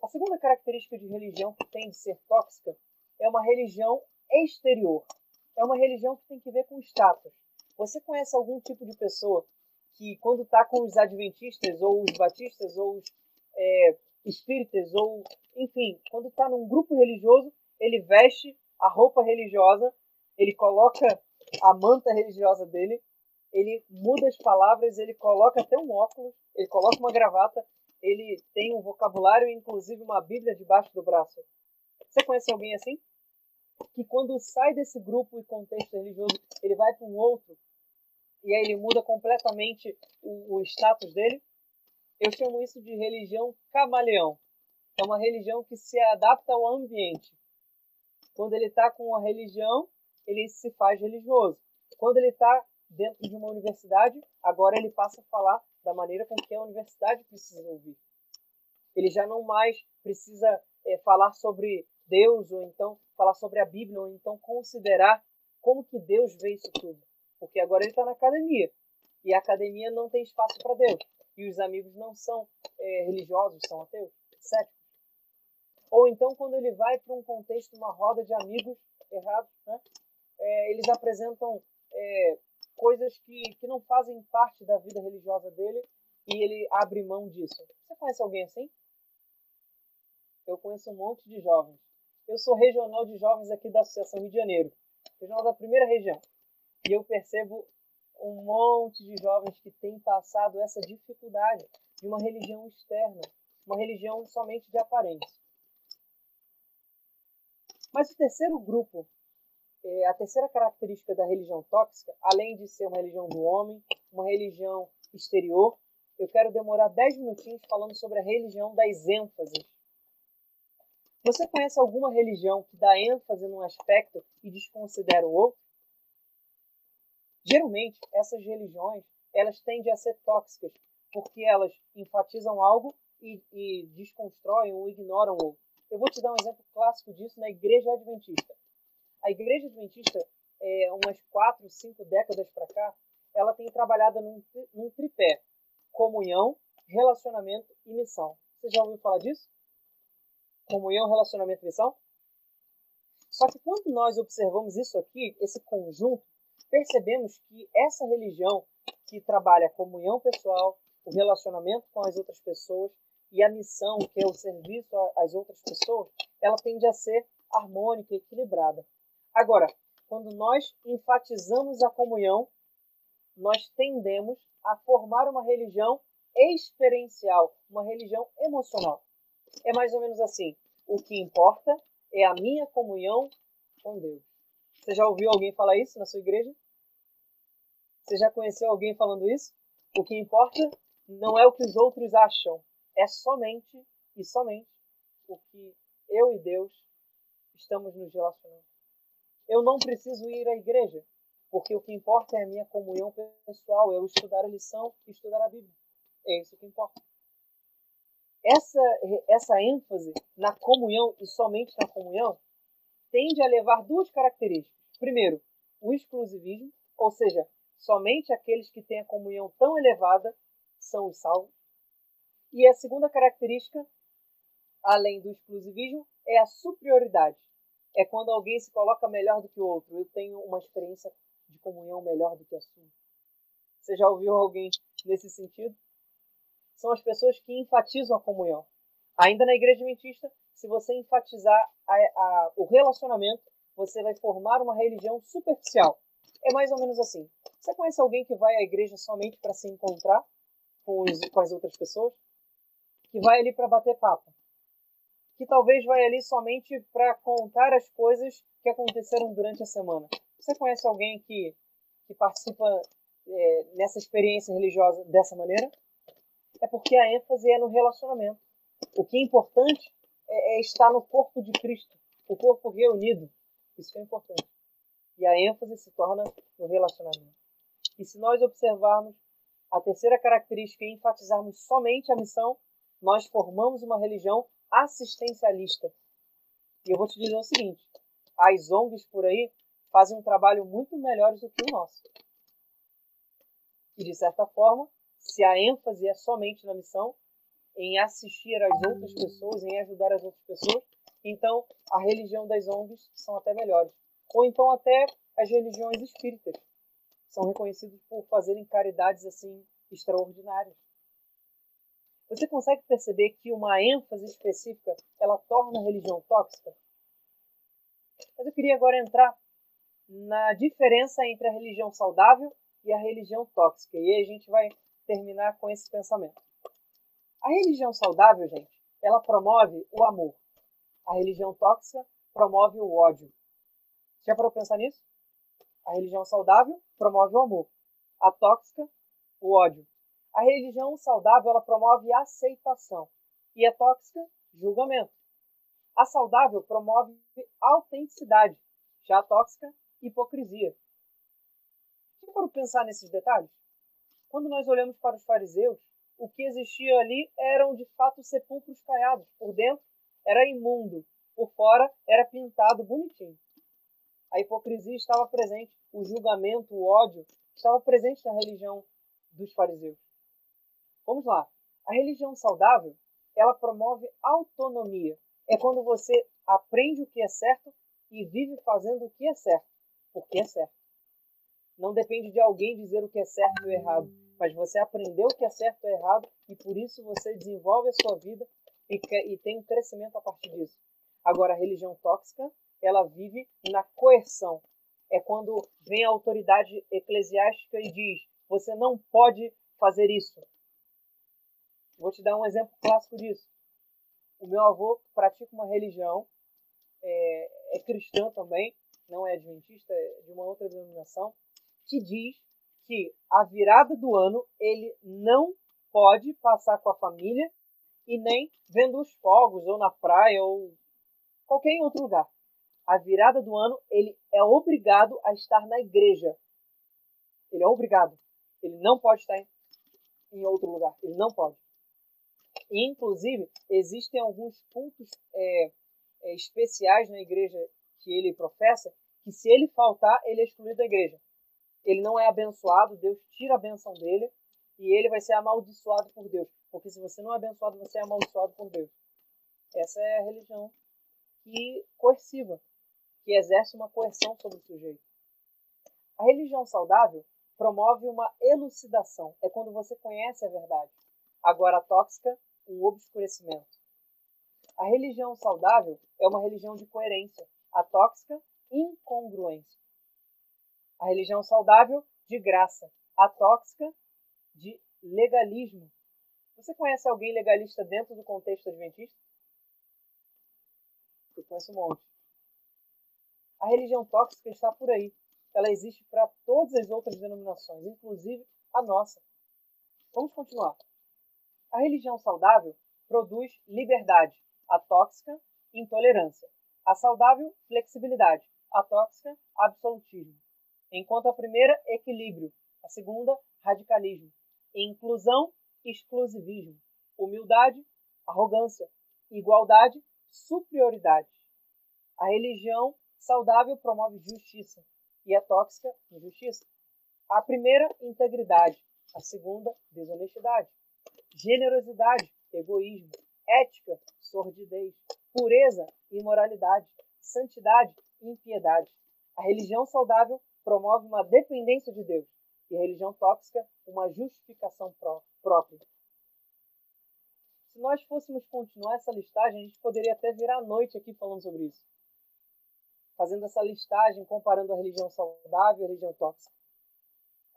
A segunda característica de religião que tende a ser tóxica é uma religião exterior. É uma religião que tem que ver com status. Você conhece algum tipo de pessoa que, quando está com os adventistas, ou os batistas, ou os é, espíritas, ou enfim, quando está num grupo religioso, ele veste a roupa religiosa, ele coloca a manta religiosa dele, ele muda as palavras, ele coloca até um óculos, ele coloca uma gravata, ele tem um vocabulário, inclusive uma Bíblia debaixo do braço. Você conhece alguém assim? que quando sai desse grupo e contexto religioso, ele vai para um outro e aí ele muda completamente o, o status dele. Eu chamo isso de religião camaleão. É uma religião que se adapta ao ambiente. Quando ele está com a religião, ele se faz religioso. Quando ele está dentro de uma universidade, agora ele passa a falar da maneira com que a universidade precisa ouvir. Ele já não mais precisa é, falar sobre Deus, ou então falar sobre a Bíblia, ou então considerar como que Deus vê isso tudo. Porque agora ele está na academia. E a academia não tem espaço para Deus. E os amigos não são é, religiosos, são ateus, céticos. Ou então, quando ele vai para um contexto, uma roda de amigos errados, né? É, eles apresentam é, coisas que, que não fazem parte da vida religiosa dele e ele abre mão disso. Você conhece alguém assim? Eu conheço um monte de jovens eu sou regional de jovens aqui da Associação Rio de Janeiro, regional da primeira região. E eu percebo um monte de jovens que têm passado essa dificuldade de uma religião externa, uma religião somente de aparência. Mas o terceiro grupo, é, a terceira característica da religião tóxica, além de ser uma religião do homem, uma religião exterior, eu quero demorar 10 minutinhos falando sobre a religião das ênfases você conhece alguma religião que dá ênfase num aspecto e desconsidera o outro? Geralmente, essas religiões elas tendem a ser tóxicas porque elas enfatizam algo e, e desconstroem ou ignoram o outro. Eu vou te dar um exemplo clássico disso na Igreja Adventista. A Igreja Adventista, é, umas quatro, cinco décadas para cá, ela tem trabalhado num, num tripé: comunhão, relacionamento e missão. Você já ouviu falar disso? Comunhão, relacionamento e missão? Só que quando nós observamos isso aqui, esse conjunto, percebemos que essa religião que trabalha a comunhão pessoal, o relacionamento com as outras pessoas e a missão, que é o serviço às outras pessoas, ela tende a ser harmônica equilibrada. Agora, quando nós enfatizamos a comunhão, nós tendemos a formar uma religião experiencial, uma religião emocional. É mais ou menos assim: o que importa é a minha comunhão com Deus. Você já ouviu alguém falar isso na sua igreja? Você já conheceu alguém falando isso? O que importa não é o que os outros acham, é somente e somente o que eu e Deus estamos nos relacionando. Eu não preciso ir à igreja, porque o que importa é a minha comunhão pessoal, eu estudar a lição estudar a Bíblia. É isso que importa. Essa, essa ênfase na comunhão e somente na comunhão tende a levar duas características. Primeiro, o exclusivismo, ou seja, somente aqueles que têm a comunhão tão elevada são os salvos. E a segunda característica, além do exclusivismo, é a superioridade. É quando alguém se coloca melhor do que o outro. Eu tenho uma experiência de comunhão melhor do que a sua. Você já ouviu alguém nesse sentido? São as pessoas que enfatizam a comunhão. Ainda na igreja adventista, se você enfatizar a, a, o relacionamento, você vai formar uma religião superficial. É mais ou menos assim. Você conhece alguém que vai à igreja somente para se encontrar com, os, com as outras pessoas? que vai ali para bater papo, que talvez vai ali somente para contar as coisas que aconteceram durante a semana. Você conhece alguém que, que participa é, nessa experiência religiosa dessa maneira? É porque a ênfase é no relacionamento. O que é importante é, é estar no corpo de Cristo, o corpo reunido. Isso é importante. E a ênfase se torna no relacionamento. E se nós observarmos a terceira característica e enfatizarmos somente a missão, nós formamos uma religião assistencialista. E eu vou te dizer o seguinte: as ONGs por aí fazem um trabalho muito melhor do que o nosso. E de certa forma, se a ênfase é somente na missão, em assistir as outras pessoas, em ajudar as outras pessoas, então a religião das ONGs são até melhores. Ou então até as religiões espíritas são reconhecidas por fazerem caridades assim extraordinárias. Você consegue perceber que uma ênfase específica ela torna a religião tóxica? Mas eu queria agora entrar na diferença entre a religião saudável e a religião tóxica. E aí a gente vai terminar com esse pensamento. A religião saudável, gente, ela promove o amor. A religião tóxica promove o ódio. Já parou pensar nisso? A religião saudável promove o amor. A tóxica, o ódio. A religião saudável ela promove aceitação e a tóxica, julgamento. A saudável promove autenticidade, já a tóxica, hipocrisia. Já para pensar nesses detalhes? Quando nós olhamos para os fariseus, o que existia ali eram de fato sepulcros caiados. Por dentro era imundo, por fora era pintado bonitinho. A hipocrisia estava presente, o julgamento, o ódio estava presente na religião dos fariseus. Vamos lá. A religião saudável, ela promove autonomia. É quando você aprende o que é certo e vive fazendo o que é certo, porque é certo. Não depende de alguém dizer o que é certo e errado, mas você aprendeu o que é certo e errado e por isso você desenvolve a sua vida e, e tem um crescimento a partir disso. Agora, a religião tóxica, ela vive na coerção. É quando vem a autoridade eclesiástica e diz: você não pode fazer isso, Vou te dar um exemplo clássico disso. O meu avô pratica uma religião, é, é cristã também, não é adventista, é de uma outra denominação, que diz que a virada do ano ele não pode passar com a família e nem vendo os fogos ou na praia ou qualquer outro lugar. A virada do ano ele é obrigado a estar na igreja. Ele é obrigado. Ele não pode estar em outro lugar. Ele não pode. Inclusive, existem alguns cultos é, é, especiais na igreja que ele professa, que se ele faltar, ele é excluído da igreja. Ele não é abençoado, Deus tira a benção dele e ele vai ser amaldiçoado por Deus. Porque se você não é abençoado, você é amaldiçoado por Deus. Essa é a religião que coerciva, que exerce uma coerção sobre o sujeito. A religião saudável promove uma elucidação, é quando você conhece a verdade. Agora a tóxica, um obscurecimento. A religião saudável é uma religião de coerência, a tóxica, incongruência. A religião saudável, de graça, a tóxica, de legalismo. Você conhece alguém legalista dentro do contexto adventista? Eu conheço um monte. A religião tóxica está por aí. Ela existe para todas as outras denominações, inclusive a nossa. Vamos continuar. A religião saudável produz liberdade, a tóxica, intolerância. A saudável, flexibilidade, a tóxica, absolutismo. Enquanto a primeira, equilíbrio, a segunda, radicalismo. Inclusão, exclusivismo. Humildade, arrogância. Igualdade, superioridade. A religião saudável promove justiça e a tóxica, injustiça. A primeira, integridade. A segunda, desonestidade. Generosidade, egoísmo. Ética, sordidez. Pureza, imoralidade. Santidade, impiedade. A religião saudável promove uma dependência de Deus e a religião tóxica uma justificação pró própria. Se nós fôssemos continuar essa listagem, a gente poderia até virar a noite aqui falando sobre isso. Fazendo essa listagem, comparando a religião saudável e a religião tóxica.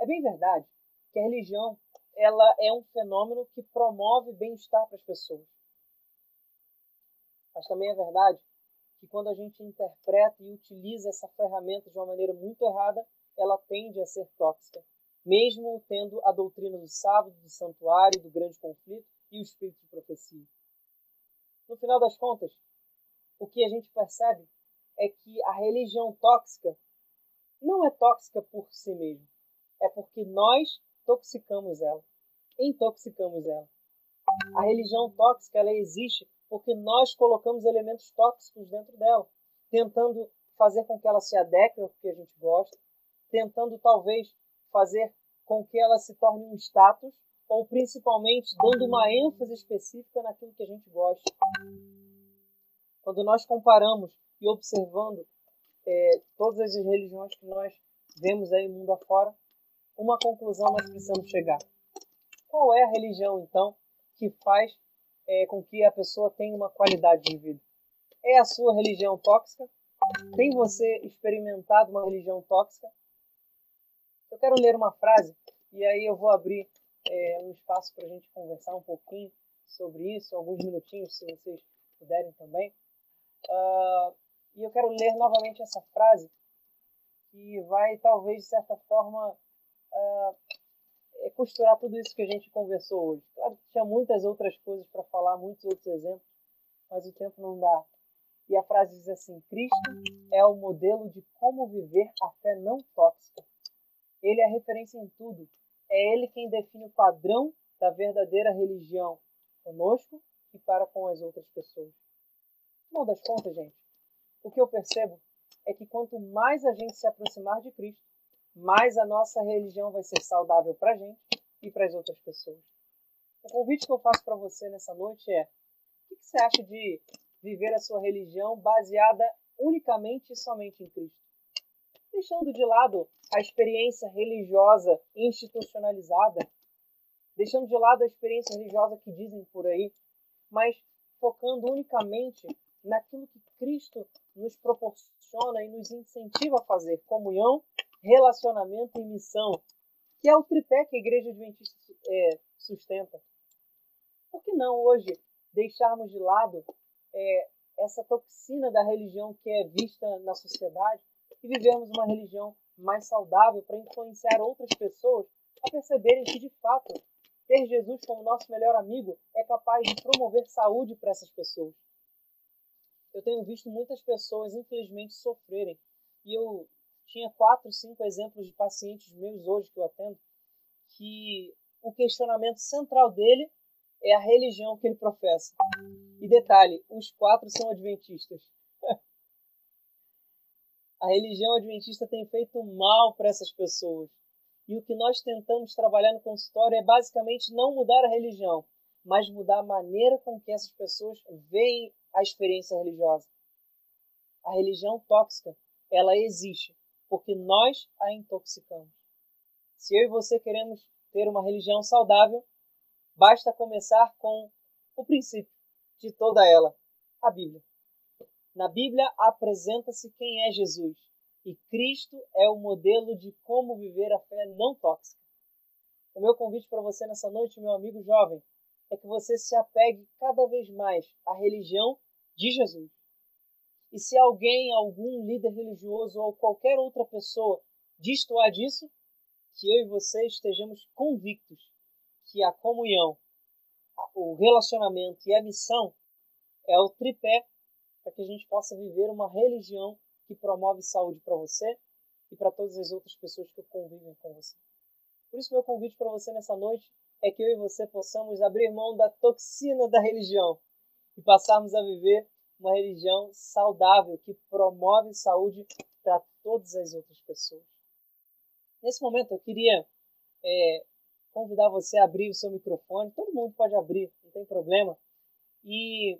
É bem verdade que a religião ela é um fenômeno que promove bem-estar para as pessoas. Mas também é verdade que quando a gente interpreta e utiliza essa ferramenta de uma maneira muito errada, ela tende a ser tóxica, mesmo tendo a doutrina do sábado, do santuário, do grande conflito e o espírito de profecia. No final das contas, o que a gente percebe é que a religião tóxica não é tóxica por si mesma, é porque nós toxicamos ela, intoxicamos ela. A religião tóxica ela existe porque nós colocamos elementos tóxicos dentro dela, tentando fazer com que ela se adeque ao que a gente gosta, tentando talvez fazer com que ela se torne um status, ou principalmente dando uma ênfase específica naquilo que a gente gosta. Quando nós comparamos e observando é, todas as religiões que nós vemos aí mundo afora, uma conclusão nós precisamos chegar. Qual é a religião, então, que faz é, com que a pessoa tenha uma qualidade de vida. É a sua religião tóxica? Tem você experimentado uma religião tóxica? Eu quero ler uma frase e aí eu vou abrir é, um espaço para a gente conversar um pouquinho sobre isso, alguns minutinhos, se vocês puderem também. Uh, e eu quero ler novamente essa frase que vai, talvez, de certa forma, uh, costurar tudo isso que a gente conversou hoje. Claro que tinha muitas outras coisas para falar, muitos outros exemplos, mas o tempo não dá. E a frase diz assim: Cristo é o modelo de como viver a fé não tóxica. Ele é a referência em tudo. É ele quem define o padrão da verdadeira religião conosco e para com as outras pessoas. No das contas, gente, o que eu percebo é que quanto mais a gente se aproximar de Cristo, mais a nossa religião vai ser saudável para a gente e para as outras pessoas. O convite que eu faço para você nessa noite é: o que você acha de viver a sua religião baseada unicamente e somente em Cristo? Deixando de lado a experiência religiosa institucionalizada, deixando de lado a experiência religiosa que dizem por aí, mas focando unicamente naquilo que Cristo nos proporciona e nos incentiva a fazer comunhão relacionamento e missão, que é o tripé que a Igreja Adventista é, sustenta. Por que não hoje deixarmos de lado é, essa toxina da religião que é vista na sociedade e vivermos uma religião mais saudável para influenciar outras pessoas a perceberem que, de fato, ter Jesus como nosso melhor amigo é capaz de promover saúde para essas pessoas. Eu tenho visto muitas pessoas, infelizmente, sofrerem. E eu tinha quatro, cinco exemplos de pacientes meus hoje que eu atendo, que o questionamento central dele é a religião que ele professa. E detalhe, os quatro são adventistas. a religião adventista tem feito mal para essas pessoas. E o que nós tentamos trabalhar no consultório é basicamente não mudar a religião, mas mudar a maneira com que essas pessoas veem a experiência religiosa. A religião tóxica, ela existe porque nós a intoxicamos. Se eu e você queremos ter uma religião saudável, basta começar com o princípio de toda ela, a Bíblia. Na Bíblia apresenta-se quem é Jesus, e Cristo é o modelo de como viver a fé não tóxica. O meu convite para você nessa noite, meu amigo jovem, é que você se apegue cada vez mais à religião de Jesus. E se alguém, algum líder religioso ou qualquer outra pessoa destoar disso, que eu e você estejamos convictos que a comunhão, o relacionamento e a missão é o tripé para que a gente possa viver uma religião que promove saúde para você e para todas as outras pessoas que convivem com você. Por isso, meu convite para você nessa noite é que eu e você possamos abrir mão da toxina da religião e passarmos a viver uma religião saudável que promove saúde para todas as outras pessoas. Nesse momento, eu queria é, convidar você a abrir o seu microfone. Todo mundo pode abrir, não tem problema. E,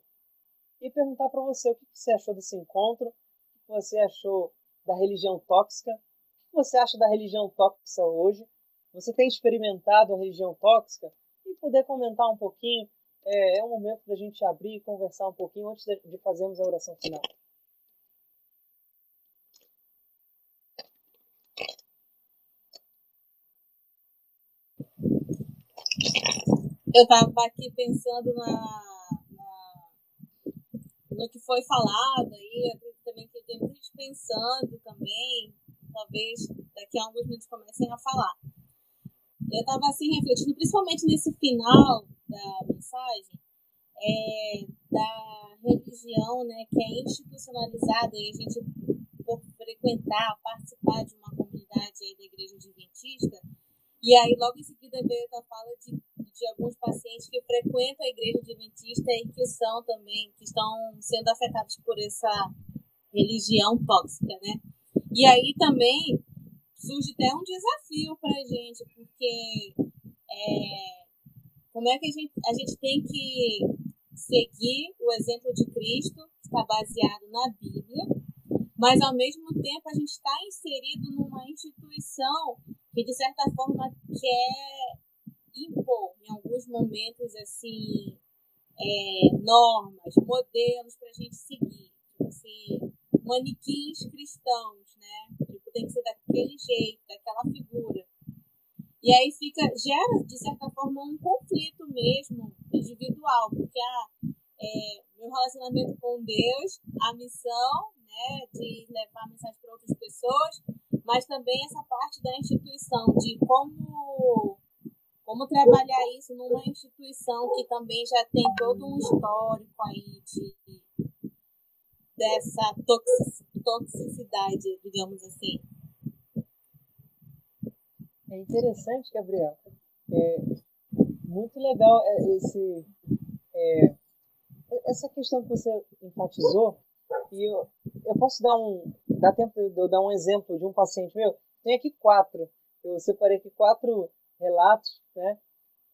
e perguntar para você o que você achou desse encontro, o que você achou da religião tóxica, o que você acha da religião tóxica hoje. Você tem experimentado a religião tóxica? E poder comentar um pouquinho é, é o momento da gente abrir e conversar um pouquinho antes de, fazermos a oração final. Eu estava aqui pensando na, na, no que foi falado aí, acredito também que tem muita gente pensando também, talvez daqui a alguns minutos comecem a falar. Eu estava assim refletindo, principalmente nesse final da mensagem é da religião, né, que é institucionalizada e a gente por frequentar, participar de uma comunidade aí da igreja adventista, e aí logo em seguida veio a fala de, de alguns pacientes que frequentam a igreja adventista e que são também, que estão sendo afetados por essa religião tóxica, né? E aí também surge até um desafio para a gente, porque é, como é que a gente, a gente tem que seguir o exemplo de Cristo, que está baseado na Bíblia, mas ao mesmo tempo a gente está inserido numa instituição que, de certa forma, quer impor, em alguns momentos, assim, é, normas, modelos para a gente seguir. Tipo assim, manequins cristãos, né? Tem que ser daquele jeito, daquela figura. E aí fica, gera, de certa forma, um conflito mesmo individual, porque ah, é, meu relacionamento com Deus, a missão né, de levar mensagem para outras pessoas, mas também essa parte da instituição, de como, como trabalhar isso numa instituição que também já tem todo um histórico aí de, dessa toxicidade, digamos assim. É interessante, Gabriel. É muito legal é, esse, é, essa questão que você enfatizou. E eu, eu posso dar um. Dá tempo de eu dar um exemplo de um paciente meu? Tem aqui quatro. Eu separei aqui quatro relatos, né?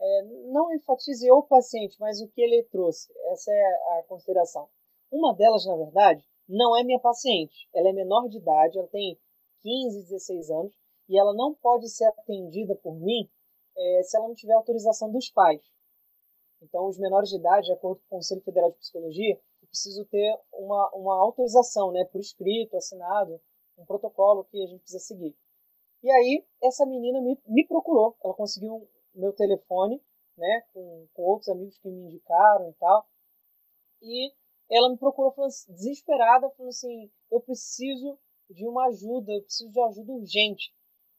É, não enfatize o paciente, mas o que ele trouxe. Essa é a consideração. Uma delas, na verdade, não é minha paciente. Ela é menor de idade, ela tem 15, 16 anos e ela não pode ser atendida por mim é, se ela não tiver autorização dos pais. Então, os menores de idade, de acordo com o Conselho Federal de Psicologia, eu preciso ter uma, uma autorização, né, por escrito, assinado, um protocolo que a gente precisa seguir. E aí, essa menina me, me procurou, ela conseguiu meu telefone, né, com, com outros amigos que me indicaram e tal, e ela me procurou falando, assim, desesperada, falando assim, eu preciso de uma ajuda, eu preciso de ajuda urgente.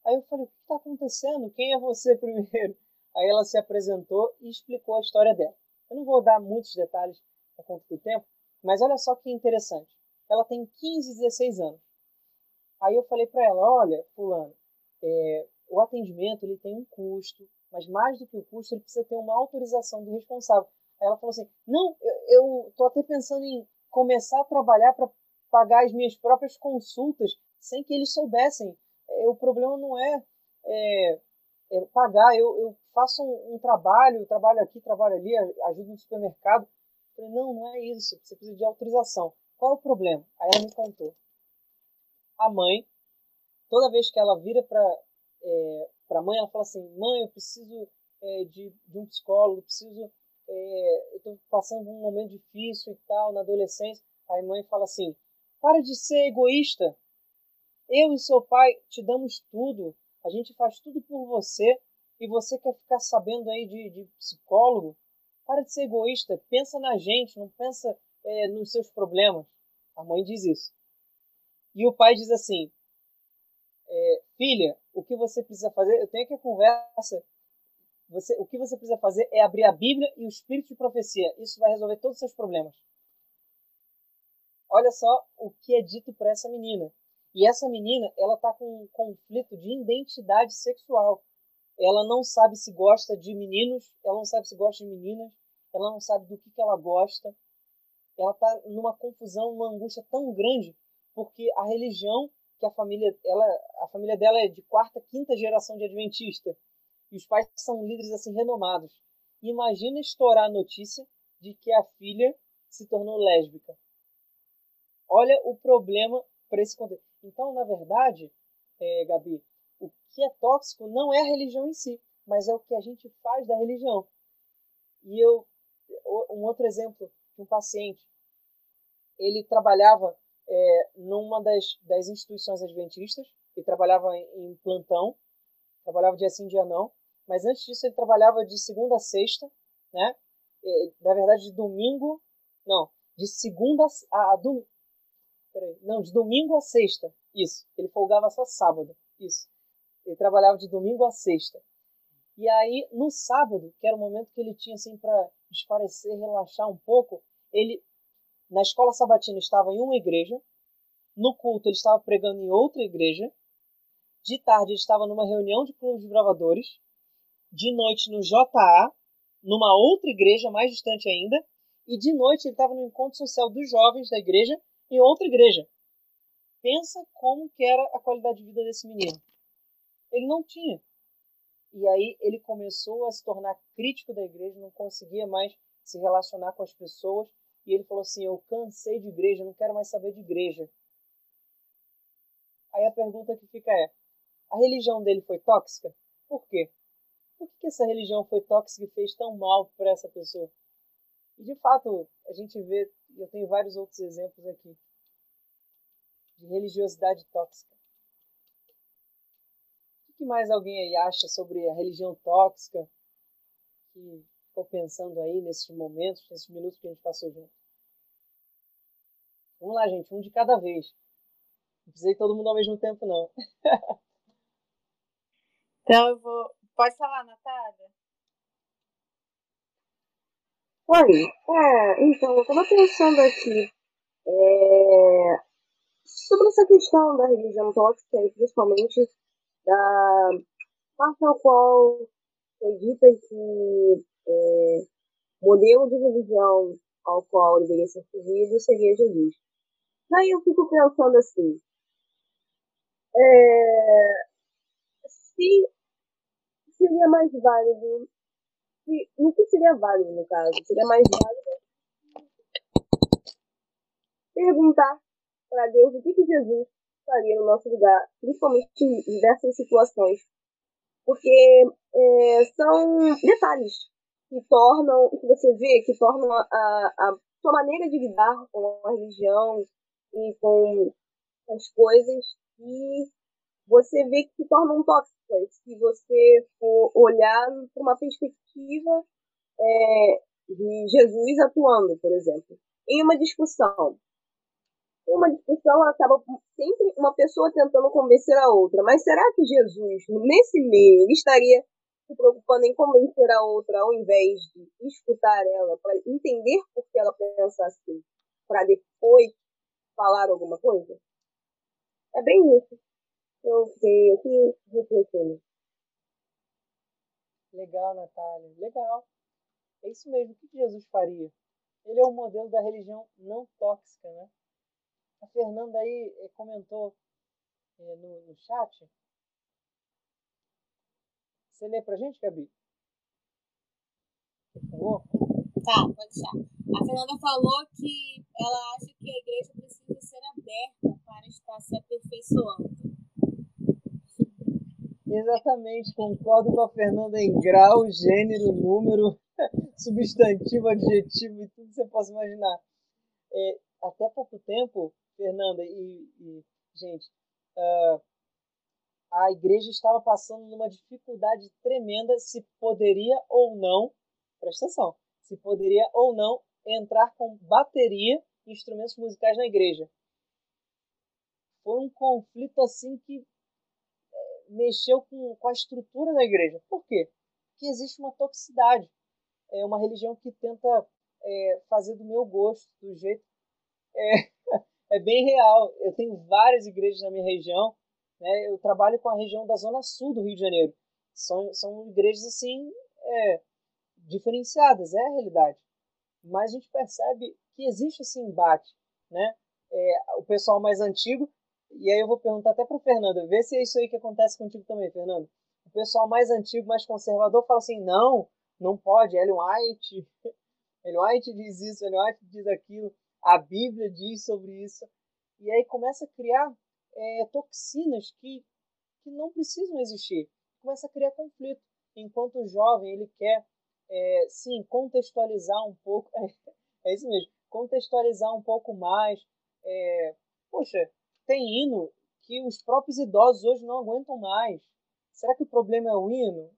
Aí eu falei, o que está acontecendo? Quem é você primeiro? Aí ela se apresentou e explicou a história dela. Eu não vou dar muitos detalhes por conta do tempo, mas olha só que interessante. Ela tem 15, 16 anos. Aí eu falei para ela, olha, fulano, é, o atendimento ele tem um custo, Mas mais do que o custo, ele precisa ter uma autorização do responsável. Ela falou assim: não, eu estou até pensando em começar a trabalhar para pagar as minhas próprias consultas sem que eles soubessem. É, o problema não é, é, é pagar, eu, eu faço um, um, trabalho, trabalho aqui, trabalho ali, ajudo no supermercado. Eu falei, não, não é isso, você precisa de autorização. Qual é o problema? Aí ela me contou. A mãe, toda vez que ela vira para é, a mãe, ela fala assim: mãe, eu preciso é, de, de um psicólogo, preciso. É, eu estou passando um momento difícil e tal, na adolescência. Aí a mãe fala assim: para de ser egoísta. Eu e seu pai te damos tudo. A gente faz tudo por você. E você quer ficar sabendo aí de, de psicólogo? Para de ser egoísta. Pensa na gente, não pensa é, nos seus problemas. A mãe diz isso. E o pai diz assim: é, Filha, o que você precisa fazer? Eu tenho aqui a conversa. Você, o que você precisa fazer é abrir a Bíblia e o Espírito de profecia. Isso vai resolver todos os seus problemas. Olha só o que é dito para essa menina. E essa menina, ela está com um conflito de identidade sexual. Ela não sabe se gosta de meninos, ela não sabe se gosta de meninas, ela não sabe do que, que ela gosta. Ela está numa confusão, uma angústia tão grande, porque a religião que a família, ela, a família dela é de quarta, quinta geração de adventista. E os pais são líderes assim renomados. Imagina estourar a notícia de que a filha se tornou lésbica. Olha o problema para esse contexto. Então, na verdade, é, Gabi, o que é tóxico não é a religião em si, mas é o que a gente faz da religião. E eu, um outro exemplo de um paciente, ele trabalhava é, numa das, das instituições adventistas, ele trabalhava em, em plantão, trabalhava dia sim, dia não, mas antes disso ele trabalhava de segunda a sexta, né? É, na verdade, de domingo, não, de segunda a, a. Não, de domingo a sexta. Isso. Ele folgava só sábado. Isso. Ele trabalhava de domingo a sexta. E aí, no sábado, que era o momento que ele tinha assim para esparecer, relaxar um pouco, ele na escola sabatina estava em uma igreja, no culto ele estava pregando em outra igreja, de tarde ele estava numa reunião de clubes de bravadores, de noite no JA, numa outra igreja mais distante ainda, e de noite ele estava no encontro social dos jovens da igreja em outra igreja. Pensa como que era a qualidade de vida desse menino. Ele não tinha. E aí ele começou a se tornar crítico da igreja, não conseguia mais se relacionar com as pessoas. E ele falou assim: Eu cansei de igreja, não quero mais saber de igreja. Aí a pergunta que fica é: a religião dele foi tóxica? Por quê? Por que essa religião foi tóxica e fez tão mal para essa pessoa? E de fato, a gente vê eu tenho vários outros exemplos aqui de religiosidade tóxica. O que mais alguém aí acha sobre a religião tóxica que ficou pensando aí nesses momentos, nesses minutos que a gente passou junto? Vamos lá, gente, um de cada vez. Não precisei todo mundo ao mesmo tempo, não. então eu vou. Pode falar, Natália? Oi, é, então, eu estava pensando aqui é, sobre essa questão da religião tóxica e principalmente da parte ao qual foi dita que é, modelo de religião ao qual deveria ser seguido seria Jesus. Daí eu fico pensando assim, é, se seria mais válido no que seria válido, no caso? Seria mais válido perguntar para Deus o que, que Jesus faria no nosso lugar, principalmente diversas situações. Porque é, são detalhes que tornam, que você vê, que tornam a, a sua maneira de lidar com a religião e com as coisas que você vê que se tornam tóxicas se você for olhar por uma perspectiva é, de Jesus atuando, por exemplo. Em uma discussão, em uma discussão acaba sempre uma pessoa tentando convencer a outra, mas será que Jesus, nesse meio, ele estaria se preocupando em convencer a outra ao invés de escutar ela, para entender por que ela pensa assim, para depois falar alguma coisa? É bem isso eu fiquei aqui refletindo. Legal, Natália. Legal. É isso mesmo. O que Jesus faria? Ele é o modelo da religião não tóxica, né? A Fernanda aí eh, comentou é, no, no chat. Você lê pra gente, Gabi? Por favor. Tá, pode deixar. A Fernanda falou que ela acha que a igreja precisa ser aberta para estar se aperfeiçoando. Exatamente, concordo com a Fernanda em grau, gênero, número, substantivo, adjetivo e tudo que você possa imaginar. É, até pouco tempo, Fernanda e, e gente, uh, a igreja estava passando numa dificuldade tremenda se poderia ou não, presta atenção, se poderia ou não entrar com bateria e instrumentos musicais na igreja. Foi um conflito assim que mexeu com, com a estrutura da igreja. Por quê? Porque existe uma toxicidade. É uma religião que tenta é, fazer do meu gosto, do jeito. É, é bem real. Eu tenho várias igrejas na minha região. Né? Eu trabalho com a região da Zona Sul do Rio de Janeiro. São, são igrejas assim é, diferenciadas, é a realidade. Mas a gente percebe que existe esse embate. Né? É, o pessoal mais antigo e aí eu vou perguntar até para Fernanda, vê se é isso aí que acontece contigo também, Fernanda. O pessoal mais antigo, mais conservador, fala assim, não, não pode, Ellen White, Ellen White diz isso, Ellen White diz aquilo, a Bíblia diz sobre isso. E aí começa a criar é, toxinas que, que não precisam existir. Começa a criar conflito. Enquanto o jovem, ele quer, é, sim, contextualizar um pouco, é, é isso mesmo, contextualizar um pouco mais, é, poxa, tem hino que os próprios idosos hoje não aguentam mais. Será que o problema é o hino?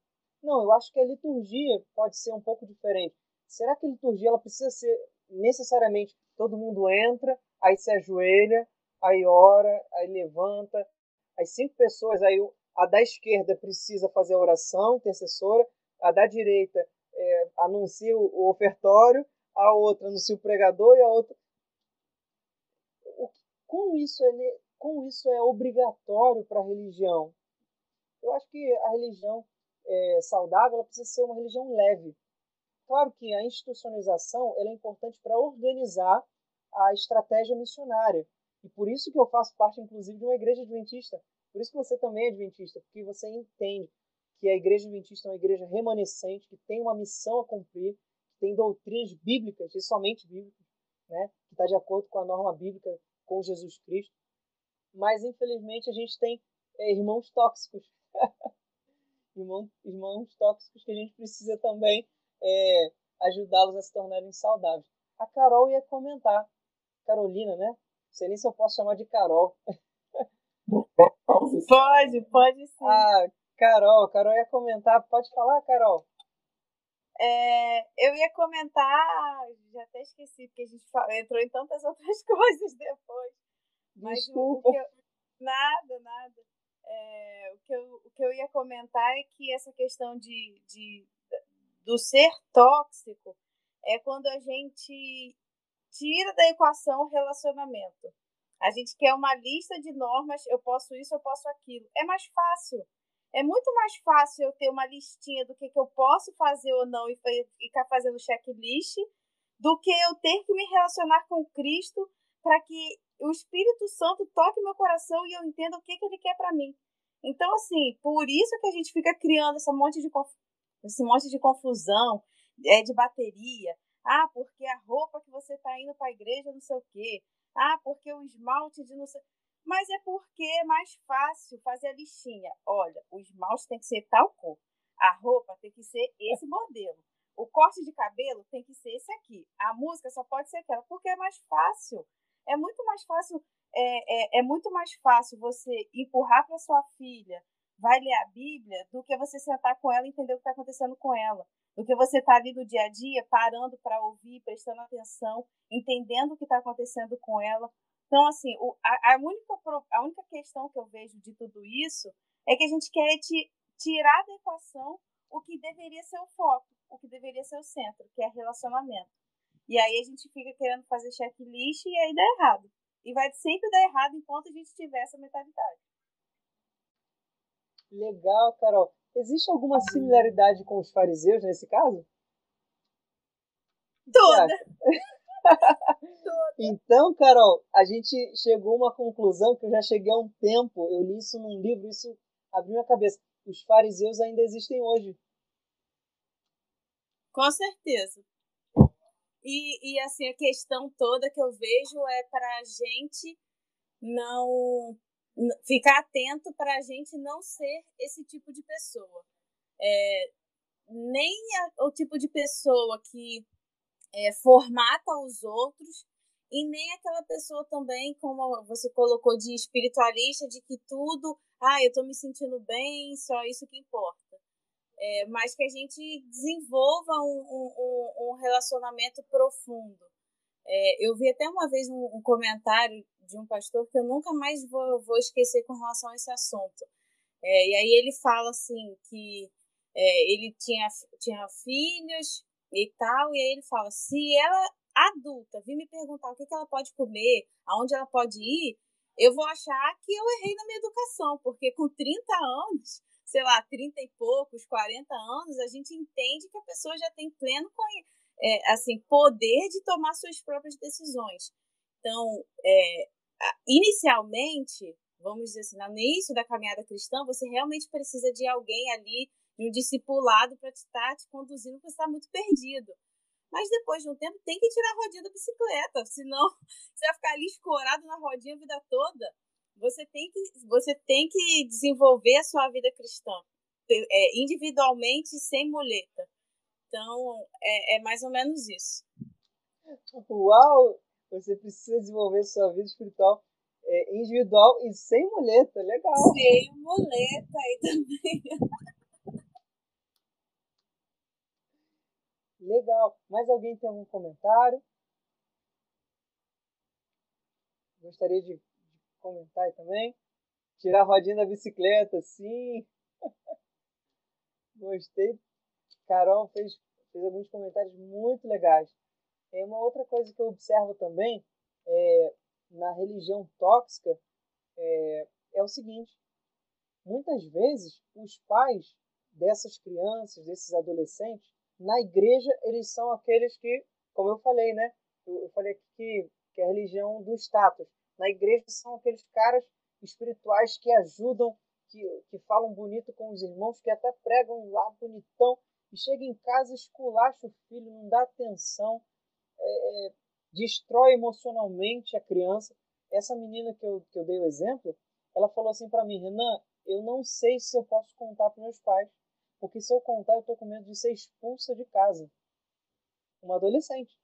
Não, eu acho que a liturgia pode ser um pouco diferente. Será que a liturgia ela precisa ser necessariamente todo mundo entra, aí se ajoelha, aí ora, aí levanta, as cinco pessoas, aí a da esquerda precisa fazer a oração intercessora, a da direita é, anuncia o ofertório, a outra anuncia o pregador e a outra como isso é, como isso é obrigatório para a religião? Eu acho que a religião é, saudável ela precisa ser uma religião leve. Claro que a institucionalização é importante para organizar a estratégia missionária. E por isso que eu faço parte, inclusive, de uma igreja adventista. Por isso que você também é adventista, porque você entende que a igreja adventista é uma igreja remanescente, que tem uma missão a cumprir, que tem doutrinas bíblicas, e somente bíblicas, né? que está de acordo com a norma bíblica com Jesus Cristo. Mas, infelizmente, a gente tem é, irmãos tóxicos. irmãos, irmãos tóxicos que a gente precisa também é, ajudá-los a se tornarem saudáveis. A Carol ia comentar. Carolina, né? Não sei nem se eu posso chamar de Carol. Pode, pode sim. Ah, Carol, Carol ia comentar. Pode falar, Carol? É, eu ia comentar, já até esqueci, porque a gente entrou em tantas outras coisas depois. Mas Desculpa. O, o eu, nada, nada. É, o, que eu, o que eu ia comentar é que essa questão de, de, do ser tóxico é quando a gente tira da equação o relacionamento. A gente quer uma lista de normas, eu posso isso, eu posso aquilo. É mais fácil é muito mais fácil eu ter uma listinha do que, que eu posso fazer ou não e ficar fazendo checklist do que eu ter que me relacionar com Cristo para que o Espírito Santo toque meu coração e eu entenda o que, que ele quer para mim. Então, assim, por isso que a gente fica criando esse monte de, esse monte de confusão é, de bateria. Ah, porque a roupa que você está indo para a igreja, não sei o quê. Ah, porque o esmalte de não sei mas é porque é mais fácil fazer a listinha. Olha, o esmalte tem que ser tal cor, a roupa tem que ser esse modelo, o corte de cabelo tem que ser esse aqui, a música só pode ser aquela, porque é mais fácil. É muito mais fácil, é, é, é muito mais fácil você empurrar para sua filha, vai ler a Bíblia, do que você sentar com ela e entender o que está acontecendo com ela. Do que você estar tá ali no dia a dia, parando para ouvir, prestando atenção, entendendo o que está acontecendo com ela. Então, assim, o, a, a, única, a única questão que eu vejo de tudo isso é que a gente quer te, tirar da equação o que deveria ser o foco, o que deveria ser o centro, que é relacionamento. E aí a gente fica querendo fazer checklist e aí dá errado. E vai sempre dar errado enquanto a gente tiver essa mentalidade. Legal, Carol. Existe alguma similaridade com os fariseus nesse caso? Toda. Então, Carol, a gente chegou a uma conclusão que eu já cheguei há um tempo. Eu li isso num livro, isso abriu minha cabeça. Os fariseus ainda existem hoje. Com certeza. E, e assim, a questão toda que eu vejo é para a gente não ficar atento para a gente não ser esse tipo de pessoa. É, nem a, o tipo de pessoa que é, formata os outros e nem aquela pessoa também, como você colocou, de espiritualista, de que tudo, ah, eu estou me sentindo bem, só isso que importa. É, mas que a gente desenvolva um, um, um relacionamento profundo. É, eu vi até uma vez um, um, comentário de um pastor que eu nunca mais vou, vou esquecer com relação a esse assunto. É, e aí ele fala assim que é, ele tinha, tinha filhos e tal, e aí ele fala, se ela adulta vir me perguntar o que, que ela pode comer, aonde ela pode ir, eu vou achar que eu errei na minha educação, porque com 30 anos, sei lá, 30 e poucos, 40 anos, a gente entende que a pessoa já tem pleno é, assim, poder de tomar suas próprias decisões. Então, é, inicialmente, vamos dizer assim, no início da caminhada cristã, você realmente precisa de alguém ali, de um discipulado para te estar tá te conduzindo, porque você está muito perdido. Mas depois de um tempo tem que tirar a rodinha da bicicleta, senão você vai ficar ali escorado na rodinha a vida toda. Você tem que, você tem que desenvolver a sua vida cristã é, individualmente, sem muleta. Então, é, é mais ou menos isso. Uau! Você precisa desenvolver sua vida espiritual é, individual e sem muleta. Legal. Sem muleta aí também. Legal. Mais alguém tem algum comentário? Gostaria de, de comentar também. Tirar a rodinha da bicicleta, sim. Gostei. Carol fez, fez alguns comentários muito legais. É uma outra coisa que eu observo também é, na religião tóxica é, é o seguinte: muitas vezes os pais dessas crianças, desses adolescentes, na igreja, eles são aqueles que, como eu falei, né? Eu, eu falei aqui que, que é a religião do status. Na igreja são aqueles caras espirituais que ajudam, que, que falam bonito com os irmãos, que até pregam lá bonitão, e chega em casa, esculacha o filho, não dá atenção, é, é, destrói emocionalmente a criança. Essa menina que eu, que eu dei o exemplo, ela falou assim para mim, Renan, eu não sei se eu posso contar para meus pais porque se eu contar, eu tô com medo de ser expulsa de casa. Uma adolescente.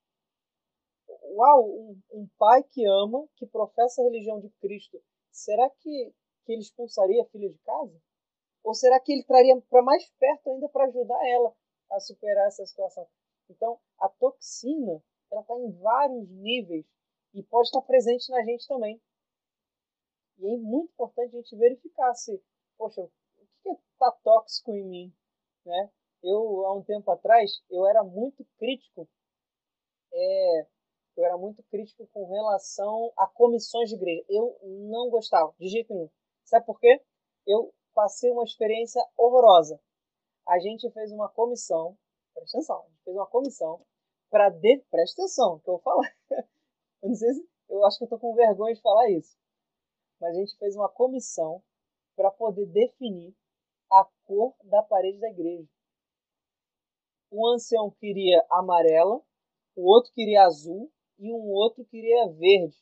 Uau, um, um pai que ama, que professa a religião de Cristo, será que, que ele expulsaria a filha de casa? Ou será que ele traria para mais perto ainda para ajudar ela a superar essa situação? Então, a toxina, ela está em vários níveis e pode estar presente na gente também. E é muito importante a gente verificar se, poxa, o que está tóxico em mim? né? Eu, há um tempo atrás, eu era muito crítico, é, eu era muito crítico com relação a comissões de igreja. Eu não gostava, de jeito nenhum. Sabe por quê? Eu passei uma experiência horrorosa. A gente fez uma comissão, presta atenção, a gente fez uma comissão para de... presta atenção, que eu vou falar. eu não sei se, eu acho que eu tô com vergonha de falar isso. Mas a gente fez uma comissão para poder definir a cor da parede da igreja. Um ancião queria amarela, o outro queria azul e um outro queria verde.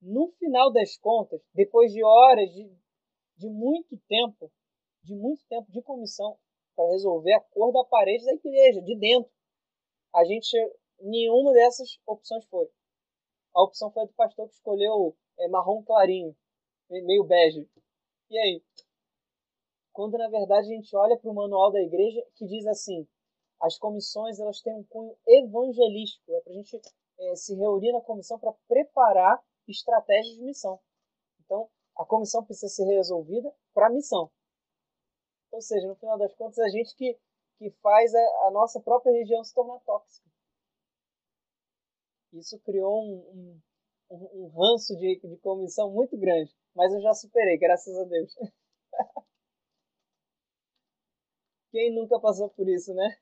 No final das contas, depois de horas de, de muito tempo, de muito tempo de comissão para resolver a cor da parede da igreja, de dentro, a gente nenhuma dessas opções foi. A opção foi do pastor que escolheu é, marrom clarinho, meio bege. E aí? quando na verdade a gente olha para o manual da igreja que diz assim: as comissões elas têm um cunho evangelístico, é para a gente é, se reunir na comissão para preparar estratégias de missão. Então, a comissão precisa ser resolvida para a missão. Ou seja, no final das contas, a gente que, que faz a, a nossa própria região se tornar tóxica. Isso criou um, um, um ranço de, de comissão muito grande, mas eu já superei, graças a Deus. Quem nunca passou por isso, né?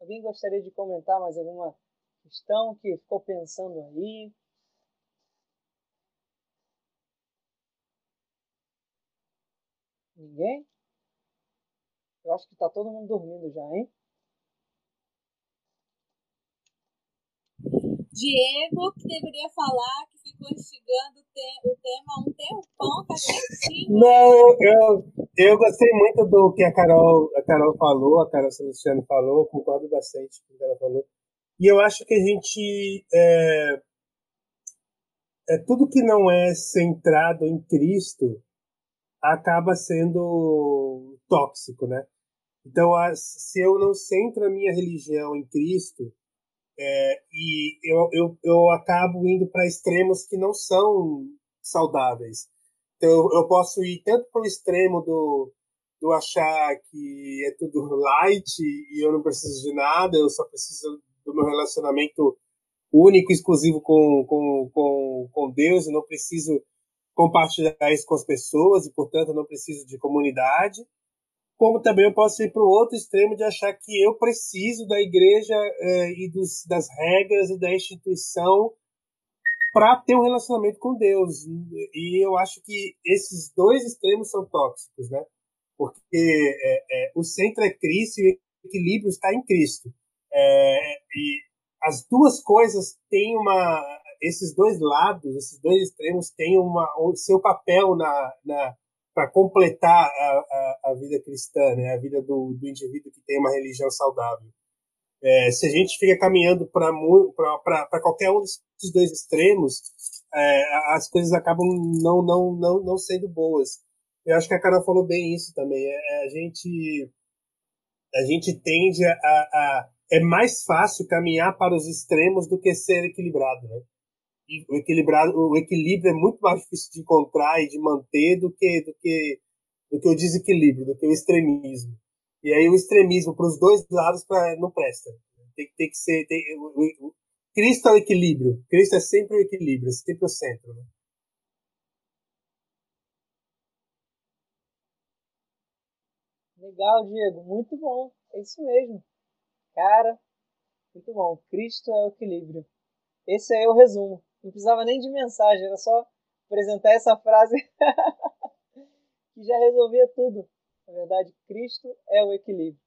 Alguém gostaria de comentar mais alguma questão que ficou pensando aí? Ninguém? Eu acho que tá todo mundo dormindo já, hein? Diego, que deveria falar, que ficou instigando o tema há um tempão, tá quietinho. Não, eu, eu, gostei muito do que a Carol, a Carol falou, a Carol Celestiano falou, concordo bastante com o que ela falou. E eu acho que a gente. É, é tudo que não é centrado em Cristo acaba sendo tóxico, né? Então, se eu não centro a minha religião em Cristo, é, e eu, eu, eu acabo indo para extremos que não são saudáveis. Então, eu, eu posso ir tanto para o extremo do, do achar que é tudo light e eu não preciso de nada, eu só preciso do meu relacionamento único, exclusivo com, com, com, com Deus, e não preciso compartilhar isso com as pessoas e, portanto, não preciso de comunidade. Como também eu posso ir para o outro extremo de achar que eu preciso da igreja eh, e dos, das regras e da instituição para ter um relacionamento com Deus. E eu acho que esses dois extremos são tóxicos, né? Porque é, é, o centro é Cristo e o equilíbrio está em Cristo. É, e as duas coisas têm uma esses dois lados, esses dois extremos têm uma, o seu papel na, na para completar a, a, a, vida cristã, né? a vida do, do indivíduo que tem uma religião saudável. É, se a gente fica caminhando para qualquer um desses dois extremos, é, as coisas acabam não, não, não, não sendo boas. Eu acho que a Carol falou bem isso também. É, é a gente a gente tende a, a, é mais fácil caminhar para os extremos do que ser equilibrado, né? O equilibrado, o equilíbrio é muito mais difícil de encontrar e de manter do que do que do que o desequilíbrio, do que o extremismo. E aí o extremismo para os dois lados pra, não presta. Tem, tem que ser tem, o, o, Cristo é o equilíbrio. Cristo é sempre o equilíbrio, sempre o centro. Né? Legal, Diego. Muito bom. É isso mesmo. Cara, muito bom. Cristo é o equilíbrio. Esse aí é o resumo. Não precisava nem de mensagem, era só apresentar essa frase que já resolvia tudo. Na verdade, Cristo é o equilíbrio.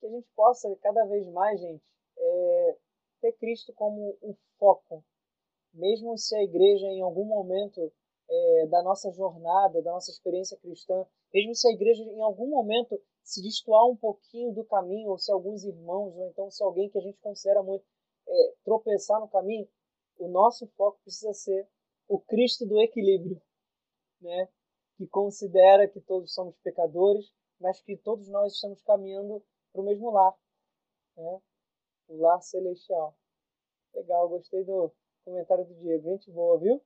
Que a gente possa cada vez mais, gente, é, ter Cristo como um foco. Mesmo se a igreja, em algum momento é, da nossa jornada, da nossa experiência cristã, mesmo se a igreja, em algum momento, se destoar um pouquinho do caminho, ou se alguns irmãos, ou então se alguém que a gente considera muito é, tropeçar no caminho, o nosso foco precisa ser o Cristo do equilíbrio, né? que considera que todos somos pecadores, mas que todos nós estamos caminhando para o mesmo lar, né? o lar celestial. Legal, gostei do comentário do Diego. Gente boa, viu?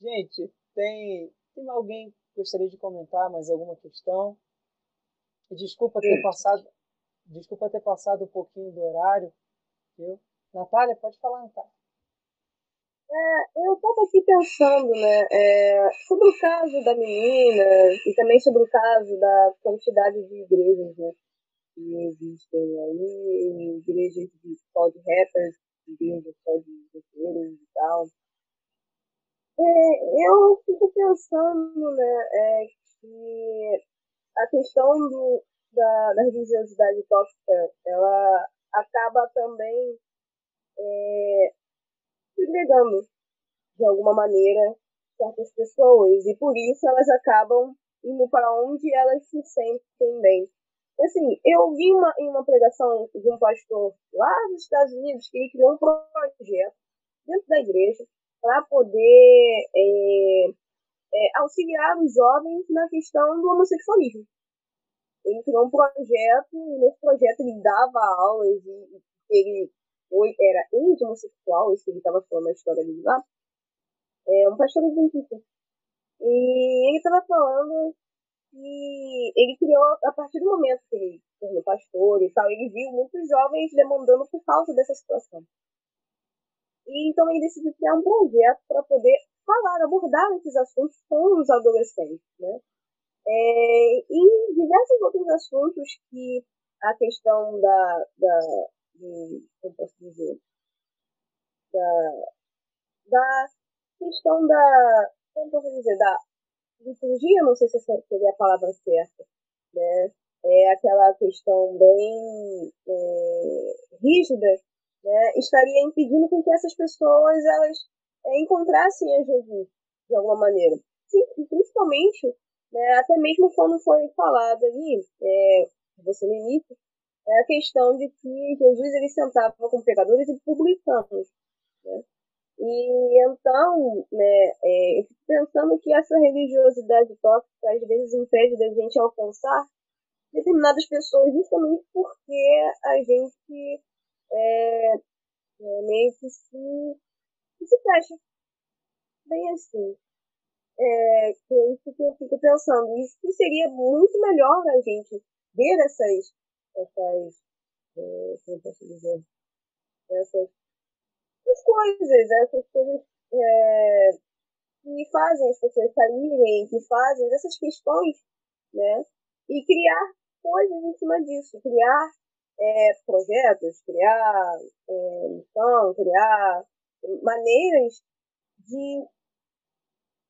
Gente, tem, tem alguém que gostaria de comentar mais alguma questão? Desculpa ter passado, desculpa ter passado um pouquinho do horário, viu? Natália, pode falar, Natália. É, eu estava aqui pensando, né, é, sobre o caso da menina e também sobre o caso da quantidade de igrejas né, que existem aí, igrejas de, só de rappers, igrejas só de roqueiros e tal. É, eu fico pensando, né, é, que a questão do, da, da religiosidade tóxica, ela acaba também é, segregando de alguma maneira certas pessoas e por isso elas acabam indo para onde elas se sentem bem. Assim, eu vi em uma pregação de um pastor lá nos Estados Unidos que ele criou um projeto dentro da igreja para poder é, é, auxiliar os jovens na questão do homossexualismo. Ele criou um projeto e nesse projeto ele dava aulas e ele foi, era ex-homossexual, isso que ele estava falando na história dele lá, é um pastor adventista. E ele estava falando que ele criou, a partir do momento que ele tornou pastor e tal, ele viu muitos jovens demandando por causa dessa situação. E então ele decidiu criar um projeto para poder falar, abordar esses assuntos com os adolescentes, né? É, e diversos outros assuntos que a questão da, da de, como posso dizer, da, da questão da, como posso dizer, da liturgia, não sei se seria a palavra certa, né? É aquela questão bem é, rígida, né? Estaria impedindo com que essas pessoas elas é, encontrassem a Jesus de alguma maneira. Sim, principalmente, né, até mesmo quando foi falado ali, é, você no início, é a questão de que Jesus ele sentava com pecadores e publicanos. Né? E então, né, é, eu fico pensando que essa religiosidade tóxica às vezes impede da gente alcançar determinadas pessoas justamente porque a gente é, é, meio que se, se fecha. Bem assim. É, isso que eu fico pensando. Isso que seria muito melhor a gente ver essas, essas é, como posso dizer, essas, essas coisas, essas coisas é, que fazem as pessoas saírem, que fazem essas questões, né? E criar coisas em cima disso, criar é, projetos, criar é, missão, criar maneiras de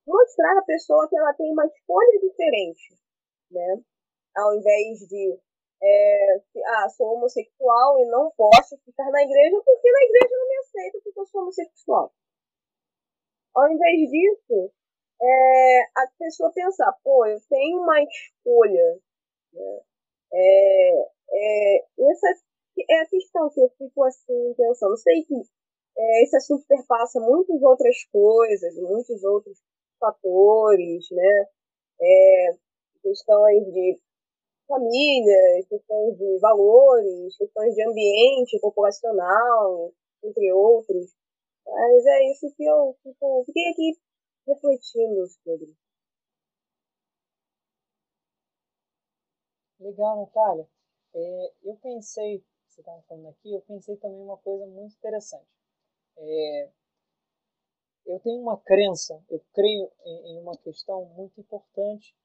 mostrar à pessoa que ela tem uma escolha diferente, né? Ao invés de é, ah, sou homossexual e não posso ficar na igreja porque na igreja não me aceita porque eu sou homossexual. Ao invés disso, é, a pessoa pensar, pô, eu tenho uma escolha, né? É, é, essa é a questão que eu fico assim pensando. Sei que é, esse assunto perpassa muitas outras coisas, muitos outros fatores, né? É, questões de família, questões de valores, questões de ambiente populacional, entre outros. Mas é isso que eu fico, fiquei aqui refletindo sobre. Legal, Natália. É, eu pensei, você estava falando aqui, eu pensei também uma coisa muito interessante. É, eu tenho uma crença, eu creio em, em, uma questão muito importante,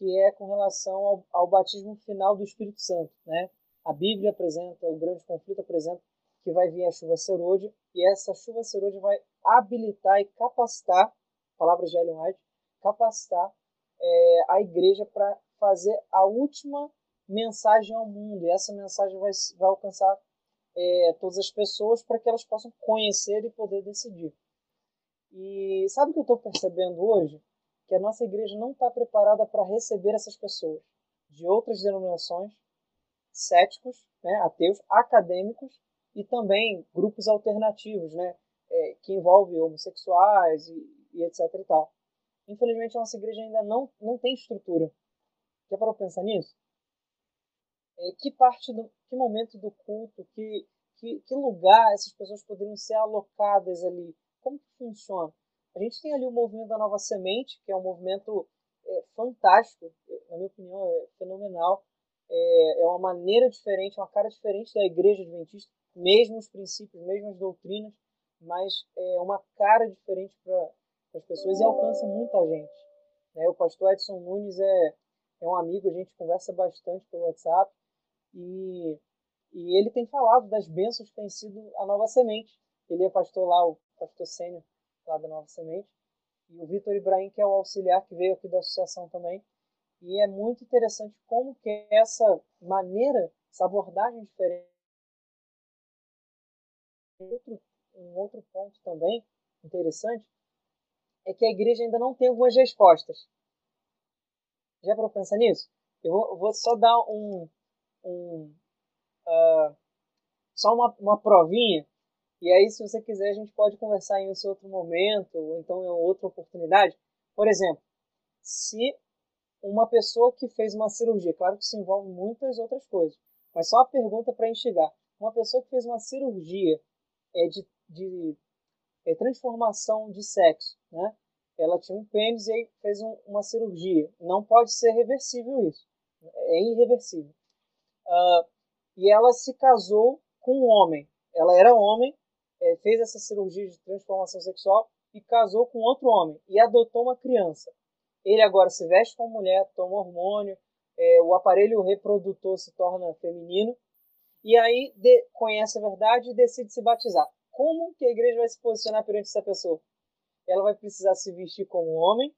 que é com relação ao, ao batismo final do Espírito Santo. Né? A Bíblia apresenta, o grande conflito apresenta que vai vir a chuva serôdia, e essa chuva serôdia vai habilitar e capacitar, palavras de Ellen White, capacitar é, a igreja para fazer a última mensagem ao mundo. E essa mensagem vai, vai alcançar é, todas as pessoas para que elas possam conhecer e poder decidir. E sabe o que eu estou percebendo hoje? Que a nossa igreja não está preparada para receber essas pessoas de outras denominações, céticos, né, ateus, acadêmicos e também grupos alternativos, né, é, que envolvem homossexuais e, e, etc. E tal. Infelizmente, a nossa igreja ainda não, não tem estrutura. Já parou pensar nisso? é, que parte do que momento do culto, que, que, que lugar essas pessoas poderiam ser alocadas ali, como que funciona? A gente tem ali o movimento da Nova Semente, que é um movimento é, fantástico, na minha opinião, é fenomenal. É, é uma maneira diferente, uma cara diferente da Igreja Adventista, mesmo os princípios, mesmo as doutrinas, mas é uma cara diferente para as pessoas e alcança muita gente. Né? O pastor Edson Nunes é, é um amigo, a gente conversa bastante pelo WhatsApp, e, e ele tem falado das bênçãos que tem sido a Nova Semente. Ele é pastor lá, o pastor sênior da Nova Semente. E o Vitor Ibrahim, que é o auxiliar que veio aqui da associação também. E é muito interessante como que essa maneira, essa abordagem diferente. Outro, um outro ponto também interessante é que a igreja ainda não tem algumas respostas. Já para pensar nisso? Eu vou, eu vou só dar um, um, uh, só uma, uma provinha. E aí, se você quiser, a gente pode conversar em outro momento, ou então em outra oportunidade. Por exemplo, se uma pessoa que fez uma cirurgia, claro que isso envolve muitas outras coisas, mas só a pergunta para instigar. Uma pessoa que fez uma cirurgia é, de, de é, transformação de sexo, né? Ela tinha um pênis e aí fez um, uma cirurgia. Não pode ser reversível isso. É irreversível. Uh, e ela se casou com um homem. Ela era homem, é, fez essa cirurgia de transformação sexual e casou com outro homem e adotou uma criança. Ele agora se veste como mulher, toma hormônio, é, o aparelho reprodutor se torna feminino e aí de, conhece a verdade e decide se batizar. Como que a igreja vai se posicionar perante essa pessoa? Ela vai precisar se vestir como homem,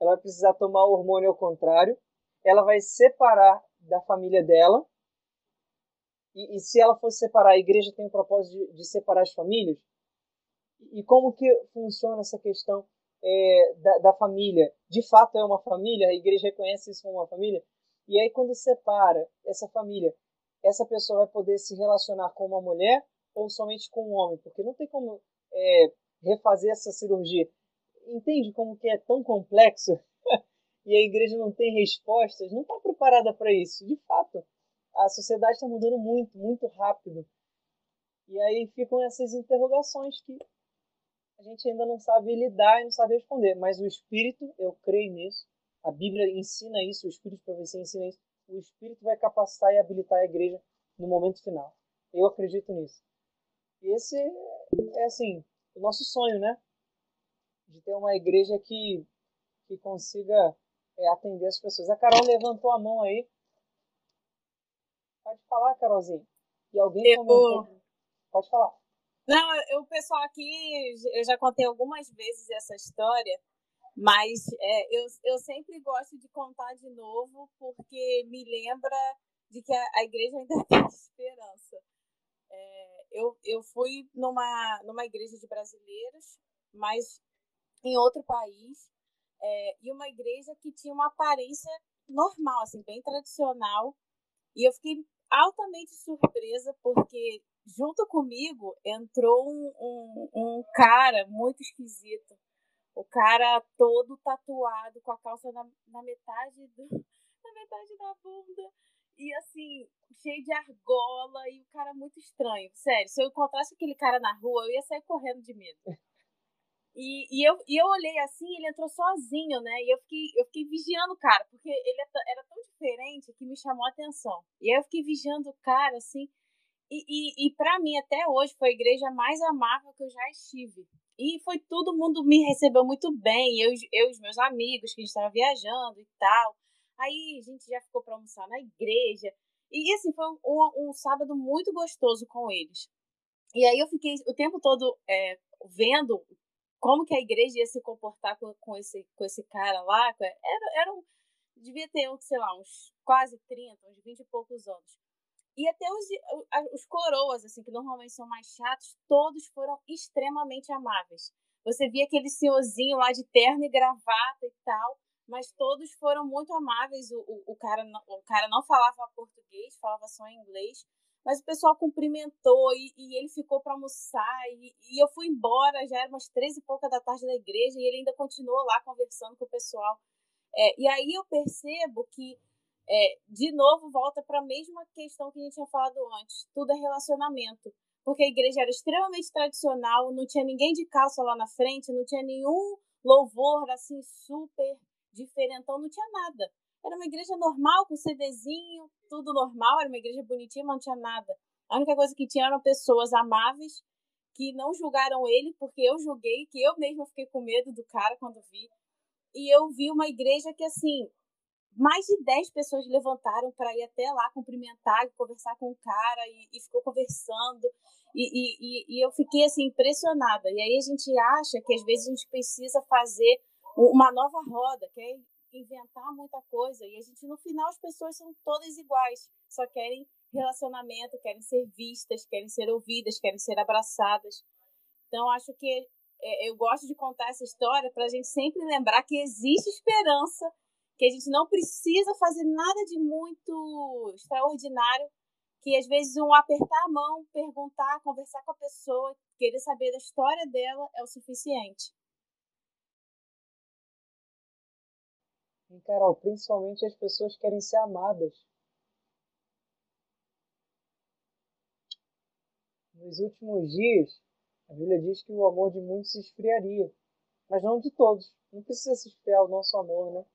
ela vai precisar tomar hormônio ao contrário, ela vai separar da família dela. E, e se ela for separar, a igreja tem o propósito de, de separar as famílias? E como que funciona essa questão é, da, da, família? De fato é uma família? A igreja reconhece isso como uma família? E aí quando separa essa família, essa pessoa vai poder se relacionar com uma mulher ou somente com um homem? Porque não tem como é, refazer essa cirurgia. Entende como que é tão complexo? e a igreja não tem respostas? Não está preparada para isso. De fato, a sociedade está mudando muito, muito rápido. E aí ficam essas interrogações que a gente ainda não sabe lidar e não sabe responder. Mas o Espírito, eu creio nisso. A Bíblia ensina isso, o Espírito de profecia ensina isso. O Espírito vai capacitar e habilitar a igreja no momento final. Eu acredito nisso. E esse é, assim, o nosso sonho, né? De ter uma igreja que, que consiga é, atender as pessoas. A Carol levantou a mão aí. Pode falar, Carolzinha. E alguém eu... comentou. Pode falar. Não, eu, o pessoal aqui, eu já contei algumas vezes essa história, mas é, eu, eu sempre gosto de contar de novo, porque me lembra de que a, a igreja ainda tem esperança. É, eu, eu fui numa, numa igreja de brasileiros, mas em outro país, é, e uma igreja que tinha uma aparência normal, assim, bem tradicional, e eu fiquei altamente surpresa porque junto comigo entrou um, um, um, cara muito esquisito. O cara todo tatuado, com a calça na, na metade do, na metade da bunda. E assim, cheio de argola e o cara muito estranho. Sério, se eu encontrasse aquele cara na rua, eu ia sair correndo de medo. E, e, eu, e eu olhei assim, ele entrou sozinho, né? E eu fiquei, eu fiquei vigiando o cara, porque ele é era tão diferente que me chamou a atenção. E eu fiquei vigiando o cara, assim. E, e, e para mim, até hoje, foi a igreja mais amável que eu já estive. E foi todo mundo me recebeu muito bem, eu, eu e os meus amigos, que a gente estava viajando e tal. Aí a gente já ficou para almoçar na igreja. E assim, foi um, um, sábado muito gostoso com eles. E aí eu fiquei o tempo todo é, vendo como que a igreja ia se comportar com, com, esse, com esse cara lá. Era, era um, devia ter, sei lá, uns quase 30, uns 20 e poucos anos. E até os, os coroas, assim, que normalmente são mais chatos, todos foram extremamente amáveis. Você via aquele senhorzinho lá de terno e gravata e tal, mas todos foram muito amáveis. O, o, o, cara, o cara não falava português, falava só inglês, mas o pessoal cumprimentou e, e ele ficou para almoçar. E, e, eu fui embora, já era umas três e pouca da tarde da igreja, e ele ainda continuou lá conversando com o pessoal. É, e aí eu percebo que é, de novo, volta para a mesma questão que a gente tinha falado antes: tudo é relacionamento. Porque a igreja era extremamente tradicional, não tinha ninguém de calça lá na frente, não tinha nenhum louvor assim super diferentão, não tinha nada. Era uma igreja normal, com CDzinho, tudo normal, era uma igreja bonitinha, mas não tinha nada. A única coisa que tinha eram pessoas amáveis que não julgaram ele, porque eu julguei, que eu mesma fiquei com medo do cara quando vi. E eu vi uma igreja que, assim, mais de 10 pessoas levantaram para ir até lá cumprimentar e conversar com o cara e, e ficou conversando. E, e, e, eu fiquei assim impressionada. E aí a gente acha que às vezes a gente precisa fazer uma nova roda, quer inventar muita coisa. E a gente, no final, as pessoas são todas iguais, só querem relacionamento, querem ser vistas, querem ser ouvidas, querem ser abraçadas. Então, acho que é, eu gosto de contar essa história para a gente sempre lembrar que existe esperança que a gente não precisa fazer nada de muito extraordinário, que às vezes um apertar a mão, perguntar, conversar com a pessoa, querer saber da história dela é o suficiente. E, Carol, principalmente as pessoas querem ser amadas. Nos últimos dias, a Bíblia diz que o amor de muitos se esfriaria, mas não de todos. Não precisa se esfriar o nosso amor, né?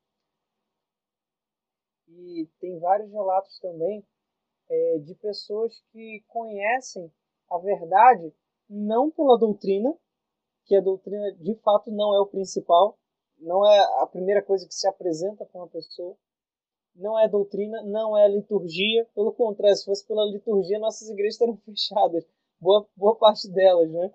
E tem vários relatos também é, de pessoas que conhecem a verdade não pela doutrina, que a doutrina de fato não é o principal, não é a primeira coisa que se apresenta para uma pessoa, não é doutrina, não é liturgia, pelo contrário, se fosse pela liturgia, nossas igrejas estariam fechadas, boa, boa parte delas, né?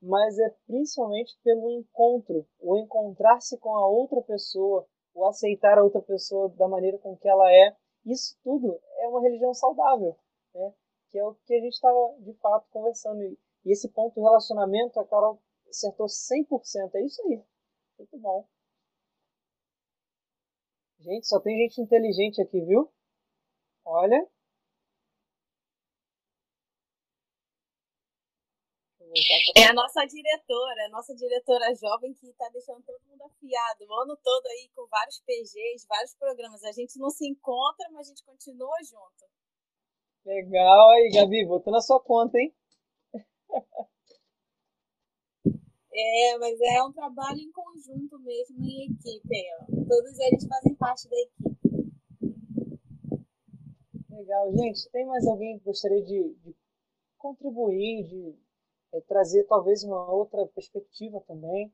Mas é principalmente pelo encontro, o encontrar-se com a outra pessoa, o aceitar a outra pessoa da maneira com que ela é. Isso tudo é uma religião saudável, né? Que é o que a gente estava de fato conversando. E esse ponto relacionamento, a Carol acertou 100%. É isso aí. Muito bom. Gente, só tem gente inteligente aqui, viu? Olha. É a nossa diretora, a nossa diretora jovem que está deixando todo mundo afiado, o ano todo aí com vários PGs, vários programas. A gente não se encontra, mas a gente continua junto. Legal aí, Gabi, botou na sua conta, hein? É, mas é um trabalho em conjunto mesmo, em equipe. Ó. Todos eles fazem parte da equipe. Legal. Gente, tem mais alguém que gostaria de, de contribuir, de é, trazer talvez uma outra perspectiva também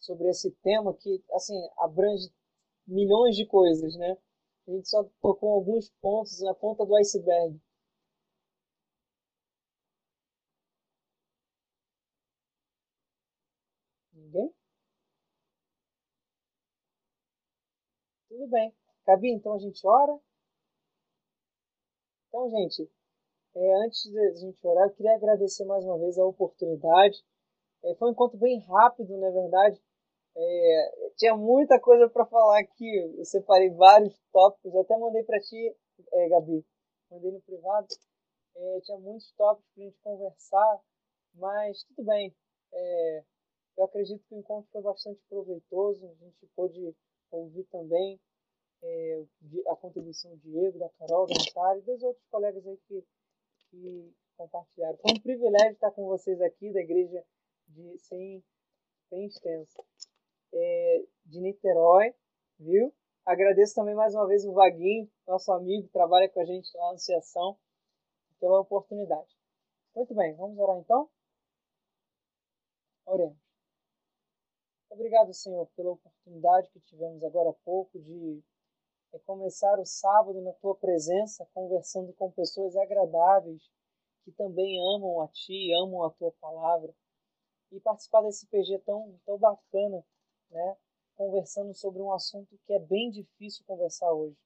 sobre esse tema que, assim, abrange milhões de coisas, né? A gente só tocou alguns pontos na ponta do iceberg. Ninguém? Tudo bem. Gabi, então a gente ora? Então, gente, é, antes de a gente orar, eu queria agradecer mais uma vez a oportunidade. É, foi um encontro bem rápido, na verdade. É, tinha muita coisa para falar aqui. Eu separei vários tópicos. Até mandei para ti, é, Gabi. Mandei no privado. É, tinha muitos tópicos para a gente conversar, mas tudo bem. É, eu acredito que o encontro foi bastante proveitoso. A gente pôde ouvir também é, a contribuição do Diego, da Carol, da Natália e dos outros colegas aí que, que compartilharam. Foi um privilégio estar com vocês aqui da igreja de sem extensa é, de Niterói, viu? Agradeço também mais uma vez o Vaguinho, nosso amigo, que trabalha com a gente lá na associação, pela oportunidade. Muito bem, vamos orar então? Oremos. Obrigado, Senhor, pela oportunidade que tivemos agora há pouco de é, começar o sábado na tua presença, conversando com pessoas agradáveis que também amam a ti, amam a tua palavra. E participar desse PG tão, tão bacana, né? conversando sobre um assunto que é bem difícil conversar hoje.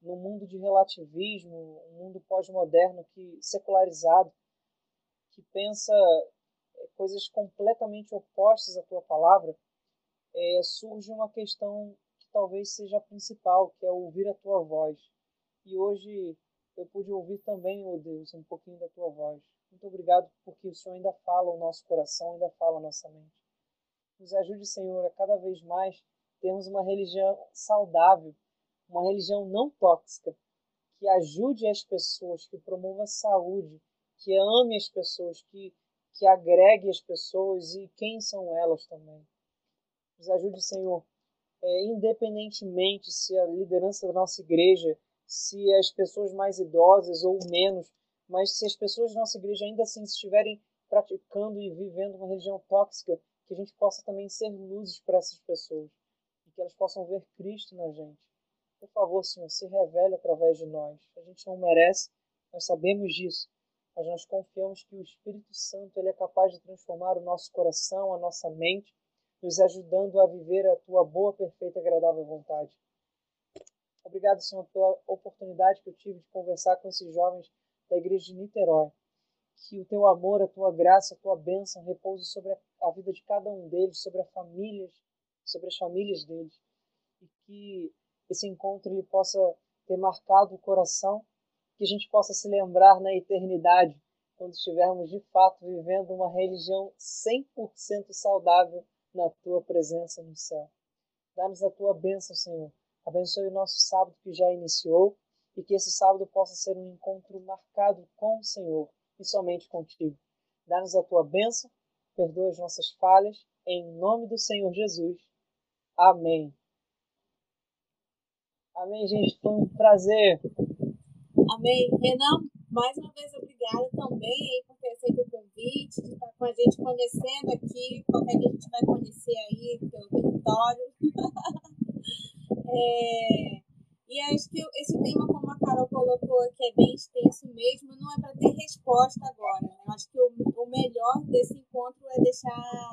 No mundo de relativismo, um mundo pós-moderno que secularizado, que pensa é, coisas completamente opostas à tua palavra, é, surge uma questão que talvez seja a principal, que é ouvir a tua voz. E hoje eu pude ouvir também, oh Deus, um pouquinho da tua voz. Muito obrigado porque o Senhor ainda fala o nosso coração, ainda fala a nossa mente. Nos ajude, Senhor, a cada vez mais termos uma religião saudável, uma religião não tóxica, que ajude as pessoas, que promova a saúde, que ame as pessoas, que, que agregue as pessoas e quem são elas também. Nos ajude, Senhor, é, independentemente se a liderança da nossa igreja, se as pessoas mais idosas ou menos, mas se as pessoas da nossa igreja ainda assim estiverem praticando e vivendo uma religião tóxica, que a gente possa também ser luzes para essas pessoas e que elas possam ver Cristo na gente. Por favor, Senhor, se revele através de nós. A gente não merece, nós sabemos disso, mas nós confiamos que o Espírito Santo ele é capaz de transformar o nosso coração, a nossa mente nos ajudando a viver a tua boa, perfeita e agradável vontade. Obrigado, Senhor, pela oportunidade que eu tive de conversar com esses jovens da igreja de Niterói. Que o teu amor, a tua graça, a tua bênção repouse sobre a vida de cada um deles, sobre as famílias, sobre as famílias deles. E que esse encontro ele possa ter marcado o coração, que a gente possa se lembrar na eternidade, quando estivermos de fato vivendo uma religião 100% saudável na tua presença no céu. Dá-nos a tua bênção, Senhor. Abençoe o nosso sábado que já iniciou e que esse sábado possa ser um encontro marcado com o Senhor e somente contigo. Dá-nos a tua bênção, perdoa as nossas falhas, em nome do Senhor Jesus. Amém. Amém, gente. Foi um prazer. Amém. Renan, mais uma vez obrigada também aí por ter feito o convite com a gente conhecendo aqui, qualquer dia a gente vai conhecer aí pelo território. é, e acho que esse tema, como a Carol colocou, que é bem extenso mesmo, não é para ter resposta agora. Né? Acho que o, o, melhor desse encontro é deixar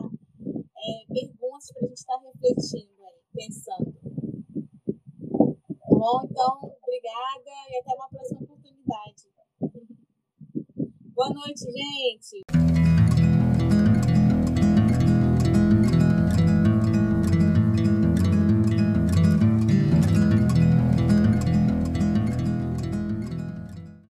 é, perguntas para a gente estar tá refletindo aí, pensando. Tá bom? Então, obrigada e até uma próxima oportunidade. Boa noite, gente!